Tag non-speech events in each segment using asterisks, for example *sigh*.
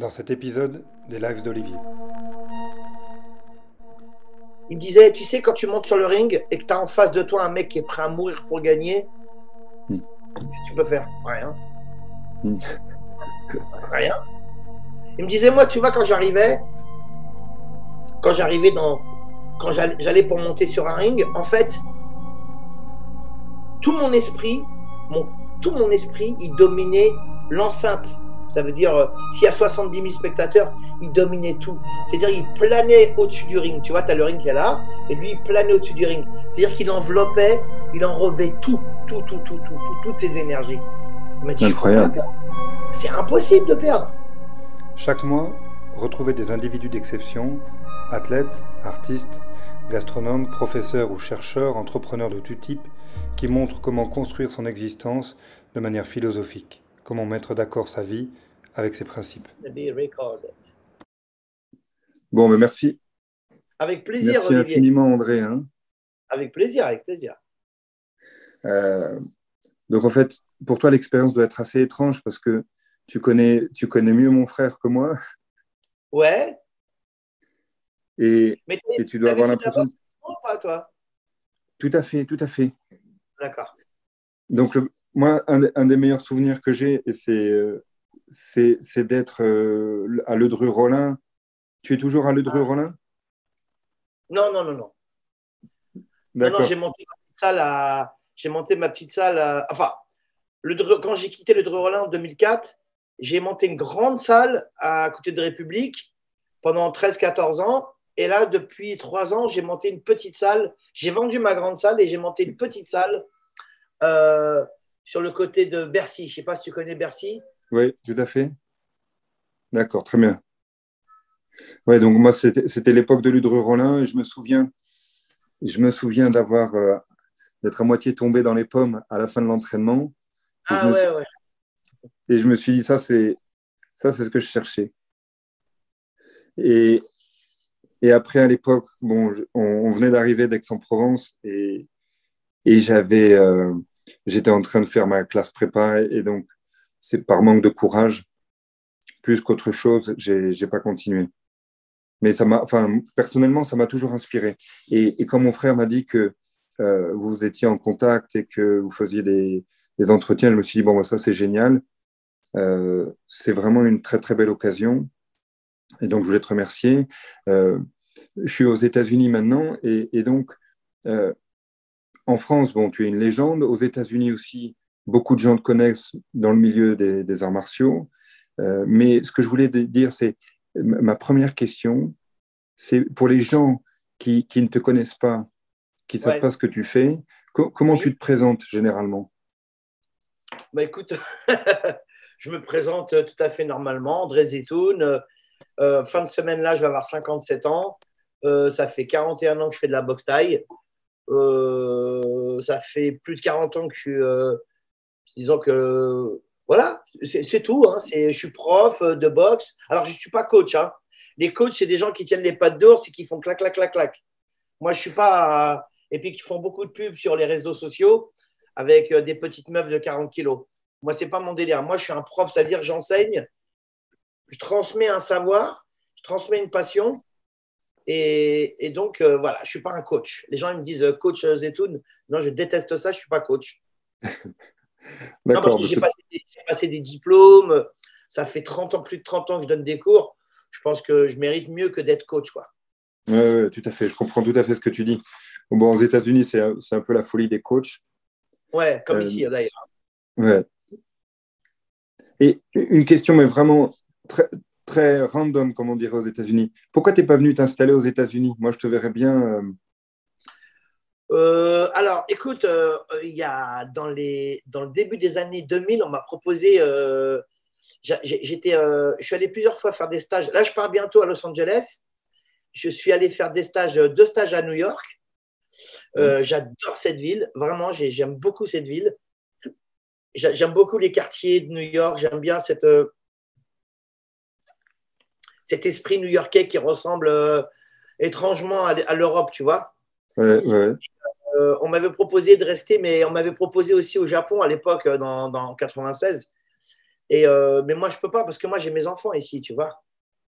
dans cet épisode des Lives d'Olivier. Il me disait, tu sais, quand tu montes sur le ring et que tu as en face de toi un mec qui est prêt à mourir pour gagner, Hmm. qu'est-ce que tu peux faire? Rien. Hmm. *laughs* Rien. Il me disait, moi, tu vois, quand j'arrivais, quand j'arrivais dans. Quand j'allais j'allais pour monter sur un ring, en fait, tout mon esprit, mon, tout mon esprit, il dominait l'enceinte. Ça veut dire, euh, s'il y a 70 000 spectateurs, il dominait tout. C'est-à-dire, il planait au-dessus du ring. Tu vois, tu as le ring qui est là, et lui, il planait au-dessus du ring. C'est-à-dire qu'il enveloppait, il enrobait tout, tout, tout, tout, tout, tout, toutes ses énergies. Il m'a dit, Incroyable. C'est impossible de perdre. Chaque mois, retrouvez des individus d'exception, athlètes, artistes, gastronomes, professeurs ou chercheurs, entrepreneurs de tout type, qui montrent comment construire son existence de manière philosophique, comment mettre d'accord sa vie avec ses principes. Bon, mais merci. Avec plaisir, Merci Olivier. infiniment, André. hein. Avec plaisir, avec plaisir. Euh, donc, en fait, pour toi, l'expérience doit être assez étrange parce que tu connais, tu connais mieux mon frère que moi Ouais, et, tu dois avoir de l'impression. boxe ou pas, toi? Tout à fait, tout à fait. D'accord. Donc, le- moi, un, des- un des meilleurs souvenirs que j'ai, c'est, d'être euh, à Ledru-Rollin. Tu es toujours à Ledru-Rollin Non, non, non, non. Non, non, D'accord. j'ai monté ma petite salle à. J'ai monté ma petite salle à- Enfin, le quand j'ai quitté le Dreux-Rollin en 2004, j'ai monté une grande salle à côté de République pendant 13-14 ans. Et là, depuis trois ans, j'ai monté une petite salle. J'ai vendu ma grande salle et j'ai monté une petite salle euh, sur le côté de Bercy. Je ne sais pas si tu connais Bercy. Oui, tout à fait. D'accord, très bien. Ouais, donc moi, c'était l'époque de Ludre-Rollin et je me souviens, je me souviens d'avoir, euh, d'être à moitié tombé dans les pommes à la fin de l'entraînement. Et Ah je me ouais, suis- ouais. Et je me suis dit, ça, c'est ça, c'est ce que je cherchais. Et, et après, à l'époque, bon, je- on, on venait d'arriver d'Aix-en-Provence et, et j'avais, euh, j'étais en train de faire ma classe prépa et donc, c'est par manque de courage, plus qu'autre chose, j'ai, pas continué. Mais ça m'a, enfin, personnellement, ça m'a toujours inspiré. Et, quand mon frère m'a dit que euh, vous étiez en contact et que vous faisiez des, entretiens, je me suis dit, bon, bah, ça, c'est génial. Euh, c'est vraiment une très très belle occasion. Et donc, je voulais te remercier. Euh, je suis aux États-Unis maintenant et, donc, en France, bon, tu es une légende. Aux États-Unis aussi, beaucoup de gens te connaissent dans le milieu des, des arts martiaux. Euh, mais ce que je voulais dire, c'est ma première question, c'est pour les gens qui, qui ne te connaissent pas, qui ne savent Ouais. pas ce que tu fais, co- comment Oui. tu te présentes généralement? Bah écoute, *laughs* je me présente tout à fait normalement. André Zetoun. euh, euh, fin de semaine là, je vais avoir 57 ans. Euh, ça fait 41 ans que je fais de la boxe taille. Euh, ça fait plus de 40 ans que je suis. euh, disons que. Voilà, c'est tout. Hein. Je suis prof de boxe. Alors, je ne suis pas coach. Hein. Les coachs, c'est des gens qui tiennent les pattes d'ours et qui font clac, clac, clac, clac. Moi, je suis pas. Et puis, qui font beaucoup de pubs sur les réseaux sociaux avec euh, des petites meufs de 40 kilos. Moi, c'est pas mon délire. Moi, je suis un prof, ça veut dire que j'enseigne, je transmets un savoir, je transmets une passion. Et, et donc, euh, voilà, je suis pas un coach. Les gens ils me disent euh, coach euh, Zetoun. Non, je déteste ça, je suis pas coach. *laughs* D'accord. j'ai passé, des- j'ai passé des diplômes. Ça fait 30 ans, plus de 30 ans que je donne des cours. Je pense que je mérite mieux que d'être coach, quoi. Tout à fait. Je comprends tout à fait ce que tu dis. Bon, aux États-Unis, c'est un, peu la folie des coachs. Ouais, comme Euh, ici, d'ailleurs. Ouais. Et une question, mais vraiment très, très random, comme on dirait aux États-Unis. Pourquoi tu n'es pas venu t'installer aux États-Unis? Moi, je te verrais bien. euh, Euh, alors, écoute, euh, il y a dans, les, dans le début des années 2000, on m'a proposé. euh, j'étais, je suis allé plusieurs fois faire des stages. Là, je pars bientôt à Los Angeles. Je suis allé faire des stages, deux stages à New York. J'adore cette ville. Vraiment, j'ai- j'aime beaucoup cette ville. J'a- J'aime beaucoup les quartiers de New York. J'aime bien cette, cet esprit new-yorkais qui ressemble euh, étrangement à, à l'Europe, tu vois. ouais, ouais. Euh, on m'avait proposé de rester, mais on m'avait proposé aussi au Japon à l'époque, euh, dans, dans 96. Et, euh, mais moi, je peux pas parce que moi, j'ai mes enfants ici, tu vois.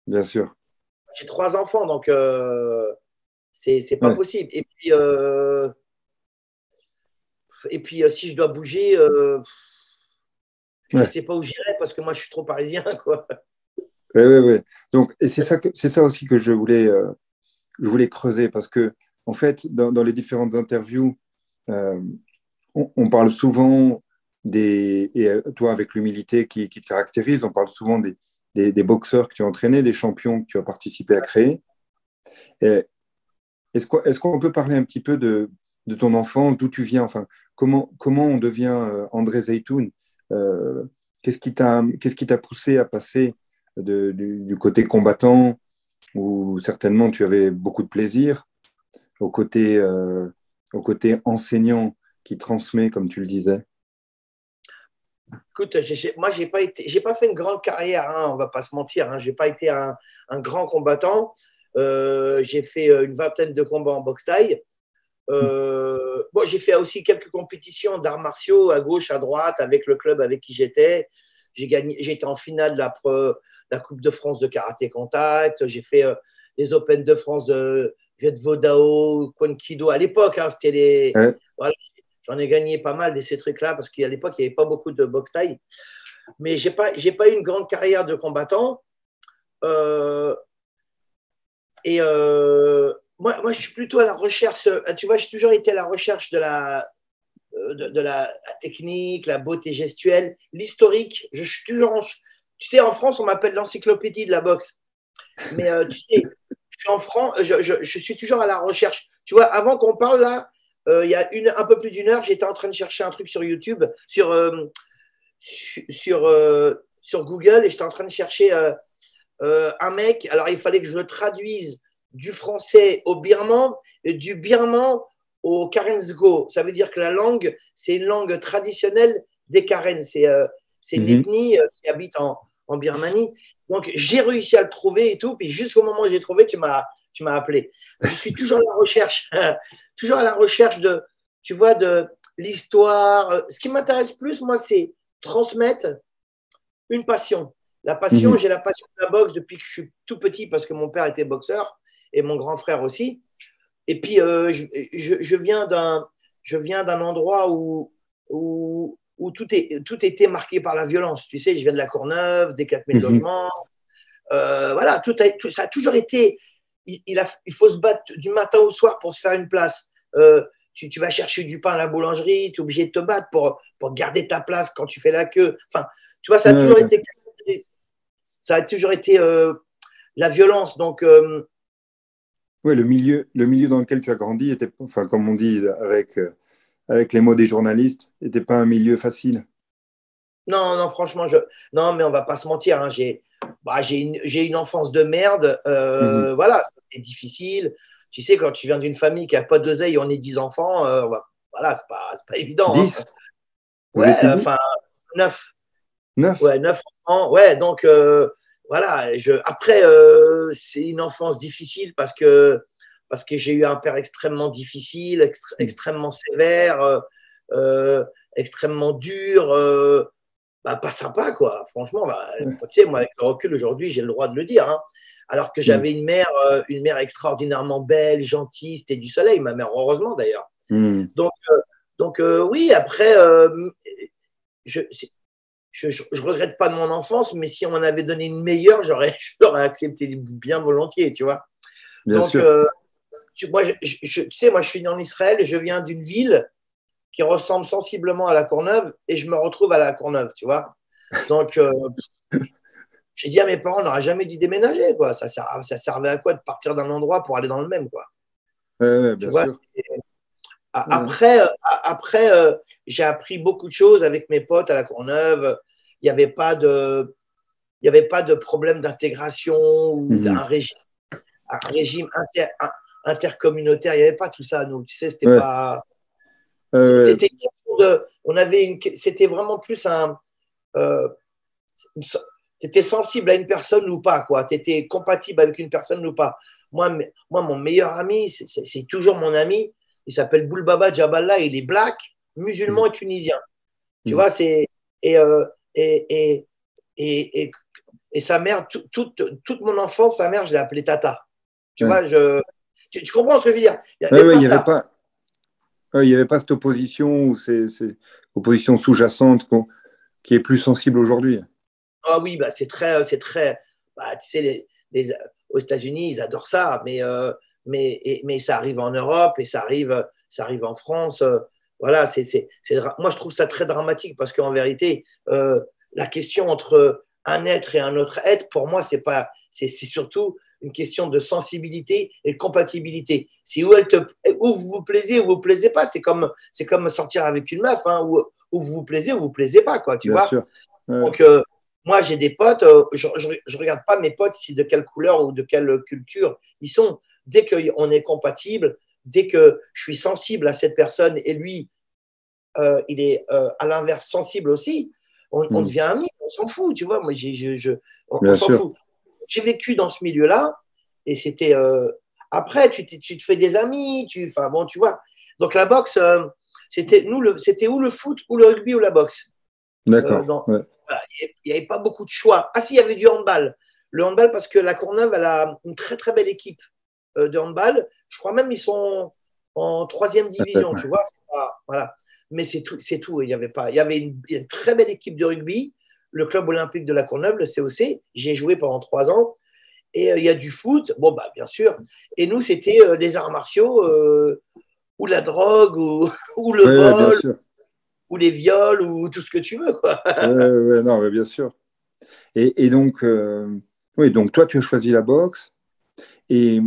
Bien sûr. J'ai trois enfants, donc c'est pas possible. Et puis, et puis si je dois bouger, je ne sais pas où j'irai parce que moi, je suis trop parisien, *laughs* quoi. Oui, oui, oui. Donc, et c'est ça, aussi que je voulais, je voulais creuser parce que, en fait, dans, les différentes interviews, on, on, parle souvent des, et euh, toi avec l'humilité qui, te caractérise, on parle souvent des, des, boxeurs que tu as entraînés, des champions que tu as participé à créer. Est-ce qu'on peut parler un petit peu de, de ton enfance, d'où tu viens, enfin, comment, comment on devient euh, André Zeytoun euh, Qu'est-ce qui t'a poussé à passer du, côté combattant, où certainement tu avais beaucoup de plaisir, au côté, au côté enseignant qui transmet, comme tu le disais Écoute, moi, j'ai pas été, j'ai pas fait une grande carrière, hein, on va pas se mentir. Hein, j'ai pas été un, grand combattant. Euh, j'ai fait euh, une vingtaine de combats en boxe taille. Euh, j'ai fait aussi quelques compétitions d'arts martiaux à gauche, à droite, avec le club avec qui j'étais. J'ai gagné, j'étais en finale de la, la, Coupe de France de karaté contact. J'ai fait les Open de France de Viet Vodao, Kido. À l'époque, hein, c'était les. Voilà, J'en ai gagné pas mal de ces trucs-là parce qu'à l'époque, il n'y avait pas beaucoup de boxe taille. Mais je n'ai pas, pas eu une grande carrière de combattant. Euh, et euh, moi, moi, je suis plutôt à la recherche. Tu vois, j'ai toujours été à la recherche de la, de, la, technique, la beauté gestuelle, l'historique. Je suis toujours en, Tu sais, en France, on m'appelle l'encyclopédie de la boxe. Mais euh, tu sais, je suis en France, je, je, suis toujours à la recherche. Tu vois, avant qu'on parle là, euh, il y a une, un peu plus d'une heure, j'étais en train de chercher un truc sur YouTube, sur, euh, sur, euh, sur Google, et j'étais en train de chercher un mec. Alors, il fallait que je le traduise du français au birman et du birman au Karensgo. Ça veut dire que la langue, c'est une langue traditionnelle des Karen. C'est mhm. ethnie qui habite en, en Birmanie. Donc, j'ai réussi à le trouver et tout. Puis, jusqu'au moment où j'ai trouvé, tu m'as tu m'as appelé. Je suis toujours à la recherche, *laughs* toujours à la recherche de, tu vois, de l'histoire. Ce qui m'intéresse plus, moi, c'est transmettre une passion. La passion, mhm. j'ai la passion de la boxe depuis que je suis tout petit parce que mon père était boxeur et mon grand frère aussi. Et puis, euh, je, je, viens d'un, je viens d'un endroit où, où, où, tout, est, tout était marqué par la violence. Tu sais, je viens de la Courneuve, des 4000 mmh. logements. Euh, voilà, tout, a, tout, ça a toujours été il, faut se battre du matin au soir pour se faire une place. Euh, tu, vas chercher du pain à la boulangerie, tu es obligé de te battre pour, garder ta place quand tu fais la queue. Enfin, tu vois, ça a toujours été, ça a toujours été euh, la violence. Donc, oui, le milieu, le milieu dans lequel tu as grandi était, enfin, comme on dit avec, avec les mots des journalistes, n'était pas un milieu facile. Non, non, franchement, je... non, mais on va pas se mentir. Hein, j'ai, bah, j'ai une, une, enfance de merde. Euh, mhm. Voilà, c'était difficile. Tu sais, quand tu viens d'une famille qui n'a pas d'oseille, on est 10 enfants, euh, voilà, c'est pas, pas évident. 10 hein. Ouais, enfin, 9. 9 Ouais, 9 enfants. Ouais, donc euh, voilà. Je, après, c'est une enfance difficile parce que, parce que j'ai eu un père extrêmement difficile, mhm. extrêmement sévère, extrêmement dur bah, pas sympa, quoi. Franchement, bah, tu sais, moi, avec le recul aujourd'hui, j'ai le droit de le dire. Hein. Alors que j'avais une mère, euh, une mère extraordinairement belle, gentille, c'était du soleil, ma mère, heureusement d'ailleurs. Hmm. Donc, euh, donc euh, oui, après, je, je, je, regrette pas de mon enfance, mais si on m'en avait donné une meilleure, j'aurais, *laughs* j'aurais accepté bien volontiers, tu vois. Bien sûr. Tu, moi, je, tu sais, moi, je suis né en Israël, je viens d'une ville qui ressemble sensiblement à la Courneuve et je me retrouve à la Courneuve, tu vois. Donc, euh, *laughs* j'ai dit à mes parents, on n'aurait jamais dû déménager, quoi. Ça, ça servait à quoi de partir d'un endroit pour aller dans le même, quoi? Après, après euh, j'ai appris beaucoup de choses avec mes potes à la Courneuve. Il n'y avait pas de, il avait pas de problème d'intégration ou mhm. d'un régime, un régime intercommunautaire. Il n'y avait pas tout ça, nous. Tu sais, c'était pas euh, c'était on avait une, c'était vraiment plus un, euh, étais sensible à une personne ou pas, quoi. étais compatible avec une personne ou pas. Moi, moi mon meilleur ami, c'est toujours mon ami. Il s'appelle Boulbaba Jaballah. Il est black, musulman et tunisien. Tu mmh. vois, c'est et, euh, et, et, Et, et, et sa mère, toute mon enfance, sa mère, je l'ai appelée Tata. Tu vois, je, tu, comprends ce que je veux dire? Il n'y avait pas. Il n'y avait pas cette opposition ou ces, opposition sous-jacente qui est plus sensible aujourd'hui. Ah oui, bah c'est très, c'est très. Bah, tu sais, les, aux États-Unis, ils adorent ça, mais, euh, mais, mais ça arrive en Europe et ça arrive, ça arrive en France. Euh, voilà, c'est, c'est, moi je trouve ça très dramatique parce qu'en vérité, euh, la question entre un être et un autre être, pour moi, c'est pas, c'est surtout une question de sensibilité et de compatibilité. Si où, elle te, où vous vous plaisez ou vous plaisez pas, c'est comme, c'est comme sortir avec une meuf, hein, où, où, vous vous plaisez ou vous plaisez pas, quoi, tu Bien vois. Sûr. Donc, euh, moi, j'ai des potes, euh, je, je, regarde pas mes potes si de quelle couleur ou de quelle culture ils sont. Dès qu'on est compatible, dès que je suis sensible à cette personne et lui, euh, il est à l'inverse sensible aussi, on, on, hmm. devient amis, on s'en fout, tu vois. Moi, je, on, on s'en fout j'ai vécu dans ce milieu-là et c'était. Euh, après, tu, tu, te fais des amis, tu, enfin bon, tu vois. Donc la boxe, euh, c'était nous, c'était ou le foot, ou le rugby, ou la boxe. D'accord. Euh, il n'y avait pas beaucoup de choix. Ah si, il y avait du handball. Le handball parce que la Courneuve, elle a une très très belle équipe de handball. Je crois même ils sont en troisième division, tu vois. voilà. Mais c'est tout, c'est tout. Il y avait pas. Il y avait une, une, très belle équipe de rugby le club olympique de la Courneuve, le COC. J'y ai joué pendant trois ans. Et euh, il y a du foot, bon, bah, bien sûr. Et nous, c'était euh, les arts martiaux, euh, ou la drogue, ou, *laughs* ou le vol, ou les viols, ou tout ce que tu veux. Quoi. ouais, non, bien sûr. Et, et donc, oui, donc, toi, tu as choisi la boxe. Et,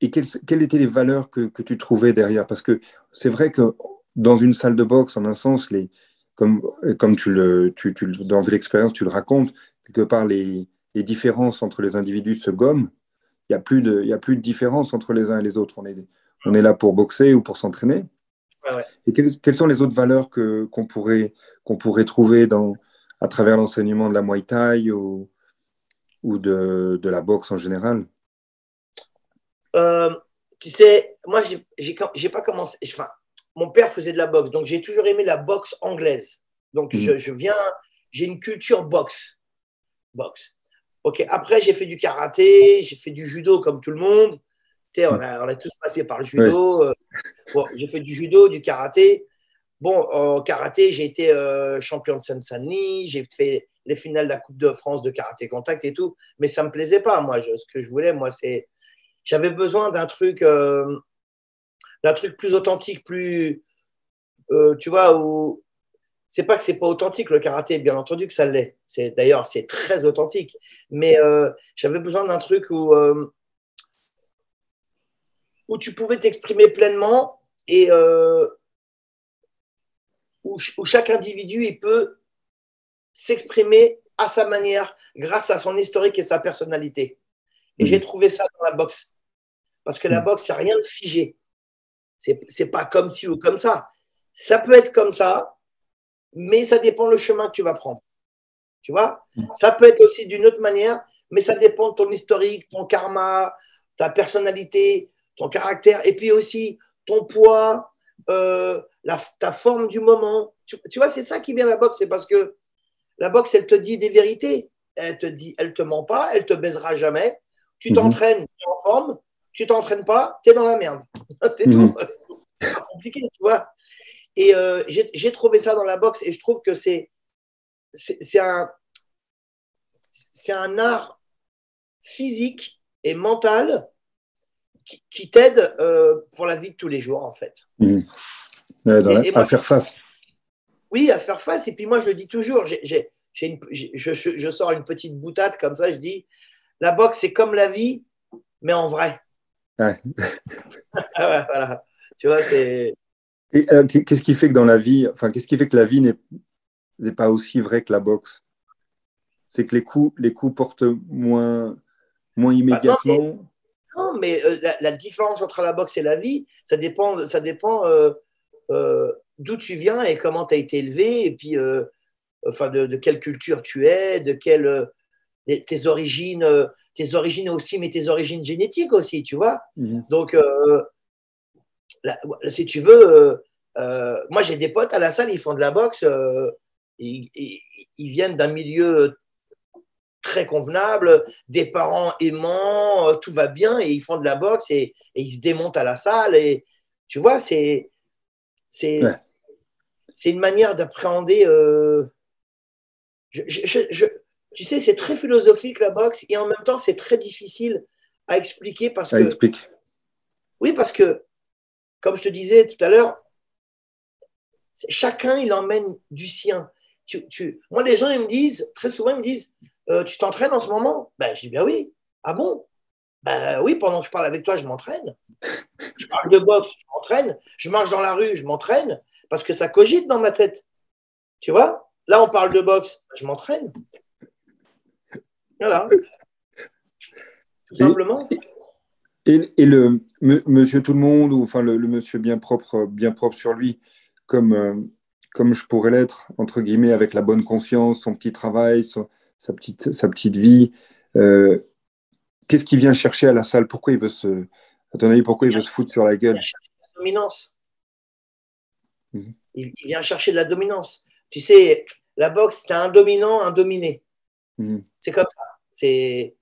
et quelles, quelles, étaient les valeurs que, que tu trouvais derrière? Parce que c'est vrai que dans une salle de boxe, en un sens, les, comme, comme tu le, tu, tu, dans l'expérience, tu le racontes, quelque part, les, les, différences entre les individus se gomment. Il n'y a, plus de, a plus de différence entre les uns et les autres. On est, on est là pour boxer ou pour s'entraîner. Ouais. Et quelles, quelles, sont les autres valeurs qu'on, pourrait, qu'on pourrait trouver dans, à travers l'enseignement de la Muay Thai ou, ou de, de la boxe en général? Euh, Tu sais, moi, j'ai pas commencé. Enfin, mon père faisait de la boxe, donc j'ai toujours aimé la boxe anglaise. Donc, mmh. je, je, viens, j'ai une culture boxe. Boxe. Ok, après, j'ai fait du karaté, j'ai fait du judo comme tout le monde. Tu sais, on a, on a tous passé par le judo. Ouais. Bon, j'ai fait du judo, du karaté. Bon, au karaté, j'ai été euh, champion de Seine-Saint-Denis, j'ai fait les finales de la Coupe de France de karaté contact et tout, mais ça me plaisait pas. Moi, je, ce que je voulais, moi, c'est. J'avais besoin d'un truc. Euh, d'un truc plus authentique, plus. Euh, tu vois, où. C'est pas que c'est pas authentique le karaté, bien entendu que ça l'est. C'est d'ailleurs c'est très authentique. Mais euh, j'avais besoin d'un truc où euh, où tu pouvais t'exprimer pleinement et où, où, chaque individu il peut s'exprimer à sa manière grâce à son historique et sa personnalité. Et mmh. j'ai trouvé ça dans la boxe. Parce que la boxe, c'est rien de figé. C'est pas comme ci ou comme ça. Ça peut être comme ça, mais ça dépend le chemin que tu vas prendre. Tu vois? Ça peut être aussi d'une autre manière, mais ça dépend de ton historique, ton karma, ta personnalité, ton caractère, et puis aussi ton poids, euh, la, ta forme du moment. Tu, tu vois, c'est ça qui vient la boxe, c'est parce que la boxe, elle te dit des vérités. Elle te dit, elle te ment pas, elle te baisera jamais. Tu mhm. t'entraînes, mm tu es en forme, tu t'entraînes pas, tu es dans la merde. *laughs* C'est mmh. tout. C'est compliqué, tu vois. Et euh, j'ai trouvé ça dans la boxe et je trouve que c'est c'est un, un art physique et mental qui, qui t'aide euh, pour la vie de tous les jours, en fait. Mmh. Ouais, la, et, et moi, à faire face. Oui, à faire face. Et puis moi, je le dis toujours, j ai, j ai une, je, je, je sors une petite boutade comme ça, je dis, la boxe, c'est comme la vie, mais en vrai. *laughs* Ouais. voilà. Tu vois, c'est. Euh, qu'est-ce qui fait que dans la vie, enfin, qu'est-ce qui fait que la vie n'est pas aussi vraie que la boxe? C'est que les coups, les coups portent moins, moins immédiatement. Bah non, mais, non, mais euh, la, la, différence entre la boxe et la vie, ça dépend, ça dépend euh, euh d'où tu viens et comment tu as été élevé, et puis enfin, de, de, quelle culture tu es, de quelle, tes origines tes origines aussi, mais tes origines génétiques aussi, tu vois. Mmh. Donc, euh, là, si tu veux, euh, euh, moi j'ai des potes à la salle, ils font de la boxe, ils, ils, ils, viennent d'un milieu très convenable, des parents aimants, tout va bien et ils font de la boxe et, ils se démontent à la salle. Et tu vois, c'est c'est une manière d'appréhender. Euh, tu sais, c'est très philosophique la boxe et en même temps, c'est très difficile à expliquer parce que. Explique. Oui, parce que, comme je te disais tout à l'heure, chacun, il emmène du sien. Tu, tu... Moi, les gens, ils me disent, très souvent, ils me disent euh, Tu t'entraînes en ce moment? Ben, Je dis Ben oui. Ah bon? Ben oui, pendant que je parle avec toi, je m'entraîne. *laughs* Je parle de boxe, je m'entraîne. Je marche dans la rue, je m'entraîne. Parce que ça cogite dans ma tête. Tu vois? Là, on parle de boxe, je m'entraîne. Voilà. Tout simplement. Et, et, le monsieur tout le monde, ou enfin le, monsieur bien propre, bien propre sur lui, comme, euh, comme je pourrais l'être, entre guillemets, avec la bonne conscience, son petit travail, sa, petite, sa petite vie, euh, qu'est-ce qu'il vient chercher à la salle? Pourquoi il veut se, à ton avis, pourquoi il, veut se foutre sur la gueule? Il vient chercher la dominance. Mhm. Il, vient chercher de la dominance. Tu sais, la boxe, tu as un dominant, un dominé. Mhm. C'est comme ça. C'est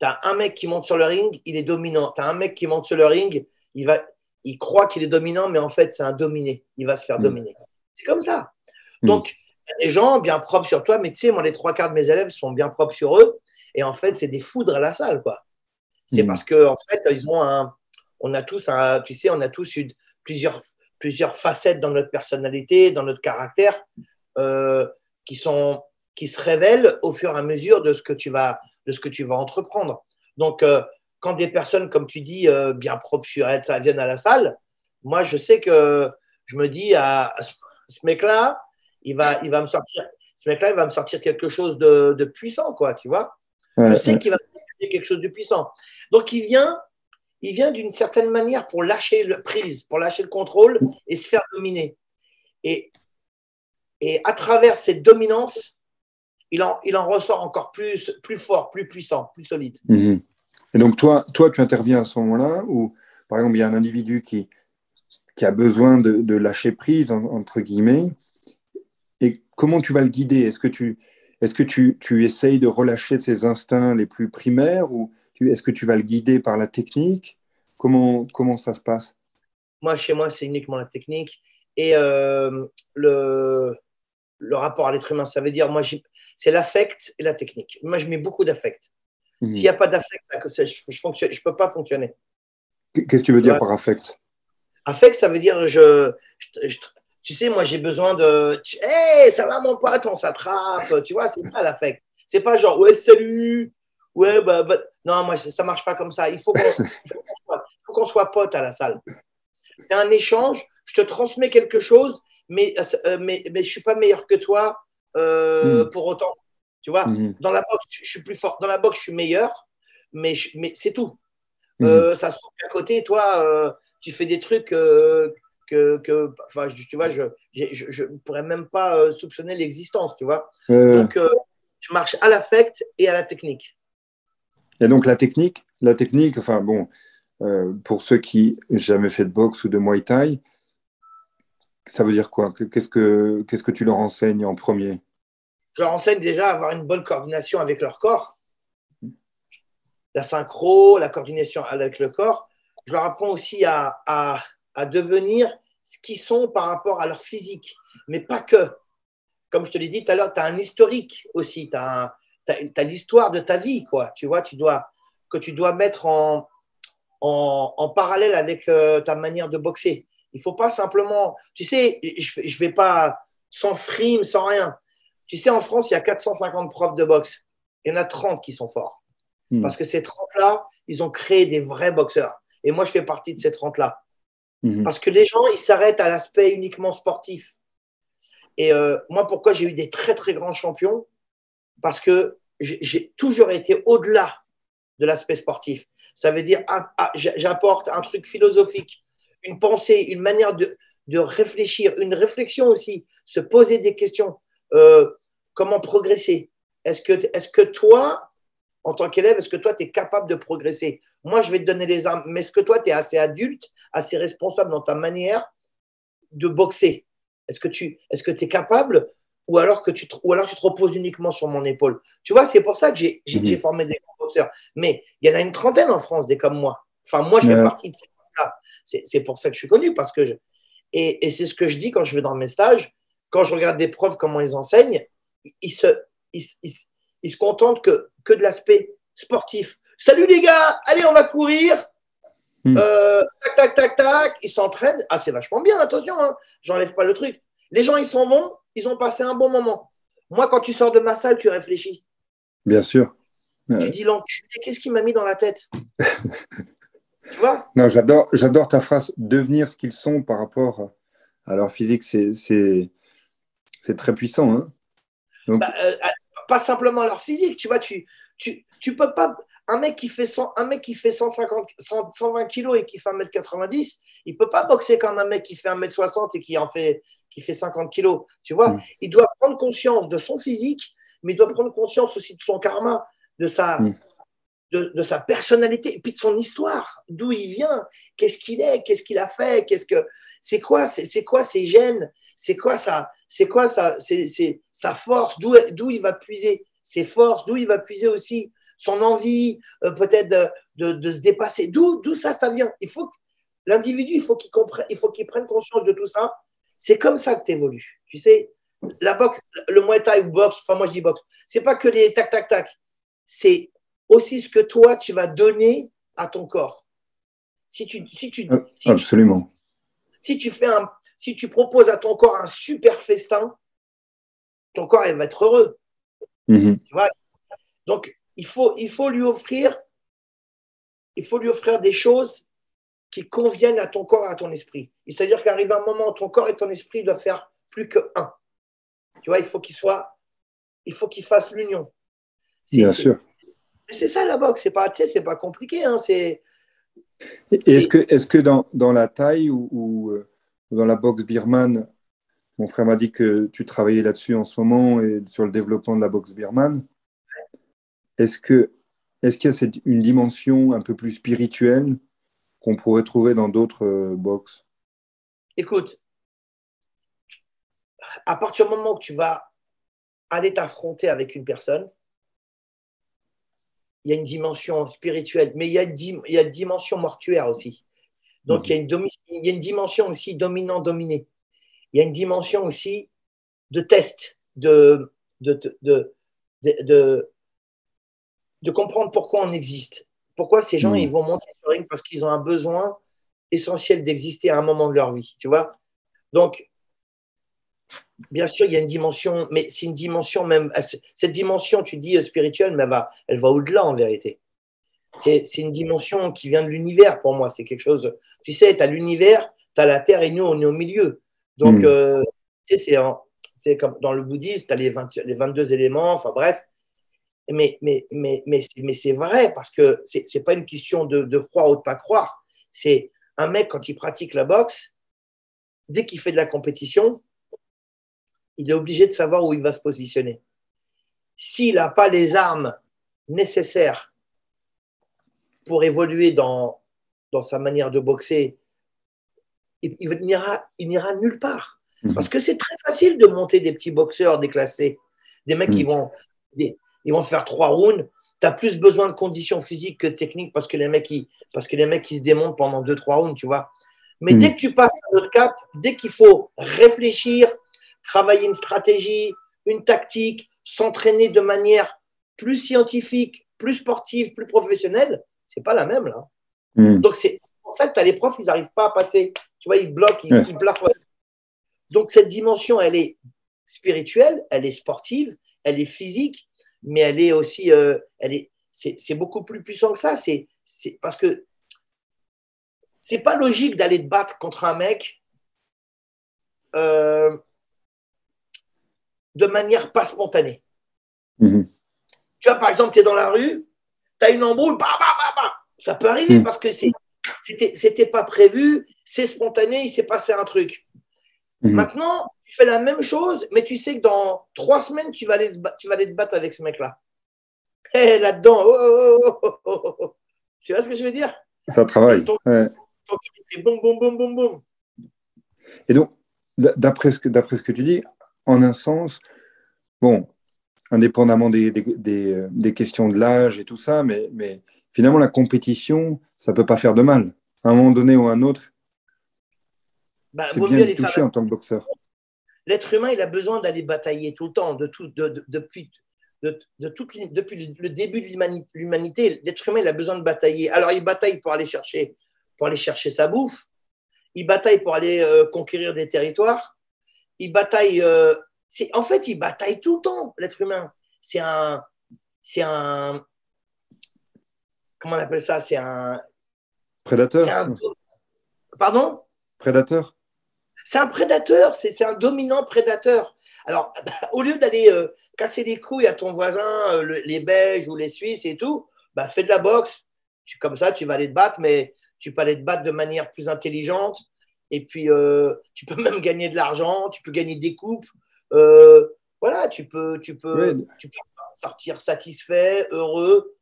tu as un mec qui monte sur le ring, il est dominant. Tu as un mec qui monte sur le ring, il, va, il croit qu'il est dominant, mais en fait, c'est un dominé. Il va se faire mm. dominer. C'est comme ça. Mm. Donc, des gens bien propres sur toi, mais tu sais, moi, les trois quarts de mes élèves sont bien propres sur eux. Et en fait, c'est des foudres à la salle, quoi. C'est mm. parce que, en fait, ils ont un. On a tous, un, tu sais, on a tous eu plusieurs, plusieurs facettes dans notre personnalité, dans notre caractère, euh, qui sont qui se révèlent au fur et à mesure de ce que tu vas de ce que tu vas entreprendre. Donc, euh, quand des personnes, comme tu dis, euh, bien propres ça viennent à la salle, moi, je sais que je me dis à, ce mec-là, il va, il va me sortir, ce mec-là, il va me sortir quelque chose de, puissant, quoi, tu vois. je sais qu'il va me sortir quelque chose de puissant. Donc, il vient, il vient d'une certaine manière pour lâcher le prise, pour lâcher le contrôle et se faire dominer. Et, et à travers cette dominance, il en, il en ressort encore plus, plus fort, plus puissant, plus solide. Mhm. Et donc, toi, toi, tu interviens à ce moment-là où, par exemple, il y a un individu qui, qui a besoin de, lâcher prise, entre guillemets. Et comment tu vas le guider? Est-ce que, tu, est-ce que tu, tu essayes de relâcher ses instincts les plus primaires ou est-ce que tu vas le guider par la technique? Comment, comment ça se passe? Moi, chez moi, c'est uniquement la technique. Et euh, le, le rapport à l'être humain, ça veut dire, moi, c'est l'affect et la technique. Moi, je mets beaucoup d'affect. Mhm. S'il n'y a pas d'affect, je ne je peux pas fonctionner. Qu'est-ce que tu veux dire par affect? Affect, ça veut dire, je, tu sais, moi, j'ai besoin de. Hé, ça va, mon pote, on s'attrape. Tu vois, c'est ça l'affect. C'est pas genre, ouais, salut. Ouais, bah, bah. Non, moi, ça marche pas comme ça. Il faut qu'on soit pote à la salle. C'est un échange. Je te transmets quelque chose, mais, euh, mais, mais je suis pas meilleur que toi euh, hmm. pour autant. Tu vois, hmm. dans la boxe, je suis plus fort. Dans la boxe, je suis meilleur, mais, mais c'est tout. Hmm. Euh, ça se trouve qu'à côté, toi, euh, tu fais des trucs que, que, enfin, tu vois, je ne pourrais même pas soupçonner l'existence, tu vois. Donc, je marche à l'affect et à la technique. Et donc, la technique, la technique, enfin, bon, pour ceux qui n'ont jamais fait de boxe ou de muay thai, ça veut dire quoi? Qu'est-ce que que tu leur enseignes en premier? Je leur enseigne déjà à avoir une bonne coordination avec leur corps. La synchro, la coordination avec le corps. Je leur apprends aussi à, à, à devenir ce qu'ils sont par rapport à leur physique, mais pas que. Comme je te l'ai dit tout à l'heure, tu as un historique aussi, tu as, as, l'histoire de ta vie, quoi. Tu vois, tu dois, que tu dois mettre en, en, en parallèle avec euh, ta manière de boxer. Il faut pas simplement, tu sais, je ne vais pas sans frime, sans rien. Tu sais, en France, il y a 450 profs de boxe. Il y en a 30 qui sont forts. Hmm. Parce que ces 30-là, ils ont créé des vrais boxeurs. Et moi, je fais partie de ces 30-là. Hmm. Parce que les gens, ils s'arrêtent à l'aspect uniquement sportif. Et euh, moi, pourquoi j'ai eu des très, très grands champions? Parce que j'ai toujours été au-delà de l'aspect sportif. Ça veut dire, ah, ah, j'apporte un truc philosophique, une pensée, une manière de, de réfléchir, une réflexion aussi, se poser des questions. Euh, comment progresser Est-ce que, est que toi, en tant qu'élève, est-ce que toi, tu es capable de progresser? Moi, je vais te donner les armes, mais est-ce que toi, tu es assez adulte, assez responsable dans ta manière de boxer? Est-ce que tu est que es capable? Ou alors que tu te, ou alors tu te reposes uniquement sur mon épaule? Tu vois, c'est pour ça que j'ai Mhm. formé des boxeurs. Mais il y en a une trentaine en France, des comme moi. Enfin, moi, je fais Ouais. partie de là C'est pour ça que je suis connu, parce que je... Et, et c'est ce que je dis quand je vais dans mes stages, quand je regarde des profs, comment ils enseignent, ils se, ils, se- ils se- ils se contentent que, que de l'aspect sportif. Salut les gars, allez, on va courir. Hmm. Euh, tac, tac, tac, tac. Ils s'entraînent. Ah, c'est vachement bien, attention, hein. j'enlève pas le truc. Les gens, ils s'en vont, ils ont passé un bon moment. Moi, quand tu sors de ma salle, tu réfléchis. Bien sûr. Tu Ouais. dis, l'enculé, qu'est-ce qu'il m'a mis dans la tête? *laughs* Tu vois? Non, j'adore, j'adore ta phrase devenir ce qu'ils sont par rapport à leur physique. C'est, c'est, c'est très puissant. Hein Donc, Bah, euh, Pas simplement leur physique, tu vois, tu, tu, tu peux pas. Un mec qui fait, 100, un mec qui fait 150, 100, 120 kilos et qui fait 1m90, il peut pas boxer comme un mec qui fait 1m60 et qui en fait, qui fait 50 kilos. Tu vois, Mm. il doit prendre conscience de son physique, mais il doit prendre conscience aussi de son karma, de sa, Mm. De, de sa personnalité et puis de son histoire, d'où il vient, qu'est-ce qu'il est, qu'est-ce qu'il a fait, qu'est-ce que c'est quoi, c'est, quoi ses gènes, c'est quoi sa, c'est quoi sa, c'est, sa force, d'où, il va puiser ses forces, d'où il va puiser aussi son envie, euh, peut-être de, de, de se dépasser, d'où, ça, ça vient? Il faut l'individu, il faut qu'il comprenne, il faut qu'il prenne conscience de tout ça. C'est comme ça que tu. Tu sais, la boxe, le Muay Thai ou boxe, enfin moi je dis boxe, c'est pas que les tac tac tac, c'est aussi ce que toi tu vas donner à ton corps. Si tu, si tu, euh, si tu, absolument. si tu fais un, si tu proposes à ton corps un super festin, ton corps il va être heureux. Mhm. Donc il faut, il faut lui offrir, il faut lui offrir des choses qui conviennent à ton corps et à ton esprit. C'est-à-dire qu'arrive un moment où ton corps et ton esprit doivent faire plus que un. Tu vois, il faut qu'il soit, il faut qu'il fasse l'union. Bien sûr. C'est ça la boxe, c'est pas, c'est pas compliqué. Hein, c'est, Et est-ce que, est-ce que dans, dans la taille ou, ou, euh, dans la boxe birmane, mon frère m'a dit que tu travaillais là-dessus en ce moment et sur le développement de la boxe birmane, est-ce que est-ce qu'il y a cette, une dimension un peu plus spirituelle qu'on pourrait trouver dans d'autres euh, boxes? Écoute, à partir du moment où tu vas aller t'affronter avec une personne, il y a une dimension spirituelle, mais il y a une, il y a une dimension mortuaire aussi. Donc, Mhm. il, y a une domi- il y a une dimension aussi dominant-dominé. Il y a une dimension aussi de test, de, de, de, de, de, comprendre pourquoi on existe. Pourquoi ces gens ils vont monter sur ring parce qu'ils ont un besoin essentiel d'exister à un moment de leur vie, tu vois? Donc, bien sûr, il y a une dimension, mais c'est une dimension même. Cette dimension, tu dis spirituelle, mais elle va, elle va au-delà en vérité. C'est une dimension qui vient de l'univers pour moi. C'est quelque chose. Tu sais, tu as l'univers, tu as la terre et nous, on est au milieu. Donc, Mm. euh, tu sais, c'est comme dans le bouddhisme, tu as les, 20 les 22 éléments, enfin bref. Mais, mais, mais, mais, c'est- mais c'est vrai parce que c'est c'est pas une question de, de croire ou de pas croire. C'est un mec, quand il pratique la boxe, dès qu'il fait de la compétition, il est obligé de savoir où il va se positionner. S'il n'a pas les armes nécessaires pour évoluer dans, dans sa manière de boxer, il, il n'ira nulle part. Mhm. Parce que c'est très facile de monter des petits boxeurs déclassés, des mecs qui Mhm. vont, des- ils vont faire trois rounds. Tu as plus besoin de conditions physiques que techniques parce que les mecs, ils, parce que les mecs, ils se démontent pendant deux, trois rounds, tu vois. Mais Mhm. dès que tu passes à notre cap, dès qu'il faut réfléchir, travailler une stratégie, une tactique, s'entraîner de manière plus scientifique, plus sportive, plus professionnelle, c'est pas la même là. Mhm. Donc c'est pour ça que tu as les profs, ils n'arrivent pas à passer. Tu vois, ils bloquent, ils, ils bloquent. Donc cette dimension, elle est spirituelle, elle est sportive, elle est physique, mais elle est aussi, euh, elle est, c'est beaucoup plus puissant que ça. C'est parce que c'est pas logique d'aller te battre contre un mec euh, de manière pas spontanée. Mhm. Tu vois, par exemple, tu es dans la rue, tu as une embrouille, bah, bah, bah, ça peut arriver Mm. parce que c'était pas prévu, c'est spontané, il s'est passé un truc. Mhm. Maintenant, tu fais la même chose, mais tu sais que dans trois semaines, tu vas aller tu vas aller te battre avec ce mec-là. *laughs* Eh, là-dedans, oh, oh, oh, tu vois ce que je veux dire? Ça travaille. Ton- ouais. Fait boum, boum, boum, boum, boum. Et donc, d'après ce, que, ce que tu dis, en un sens, bon, indépendamment des, des, des, questions de l'âge et tout ça, mais, mais finalement, la compétition, ça ne peut pas faire de mal. À un moment donné ou à un autre, bah, c'est bien toucher en tant que boxeur. L'être humain, il a besoin d'aller batailler tout le temps, de tout, de, depuis, de, depuis le début de l'humanité. L'être humain, il a besoin de batailler. Alors, il bataille pour aller chercher, pour aller chercher sa bouffe. Il bataille pour aller euh, conquérir des territoires. Il bataille. Euh, en fait, il bataille tout le temps, l'être humain. C'est un, c'est un, comment on appelle ça? C'est un prédateur. Pardon? Prédateur. C'est un prédateur, c'est un dominant prédateur. Alors, *laughs* au lieu d'aller euh, casser les couilles à ton voisin, euh, les Belges ou les Suisses et tout, bah, fais de la boxe. comme ça, tu vas aller te battre, mais tu peux aller te battre de manière plus intelligente. Et puis, euh, tu peux *laughs* même gagner de l'argent, tu peux gagner des coupes. voilà, tu peux, tu, peux, tu peux sortir satisfait, heureux.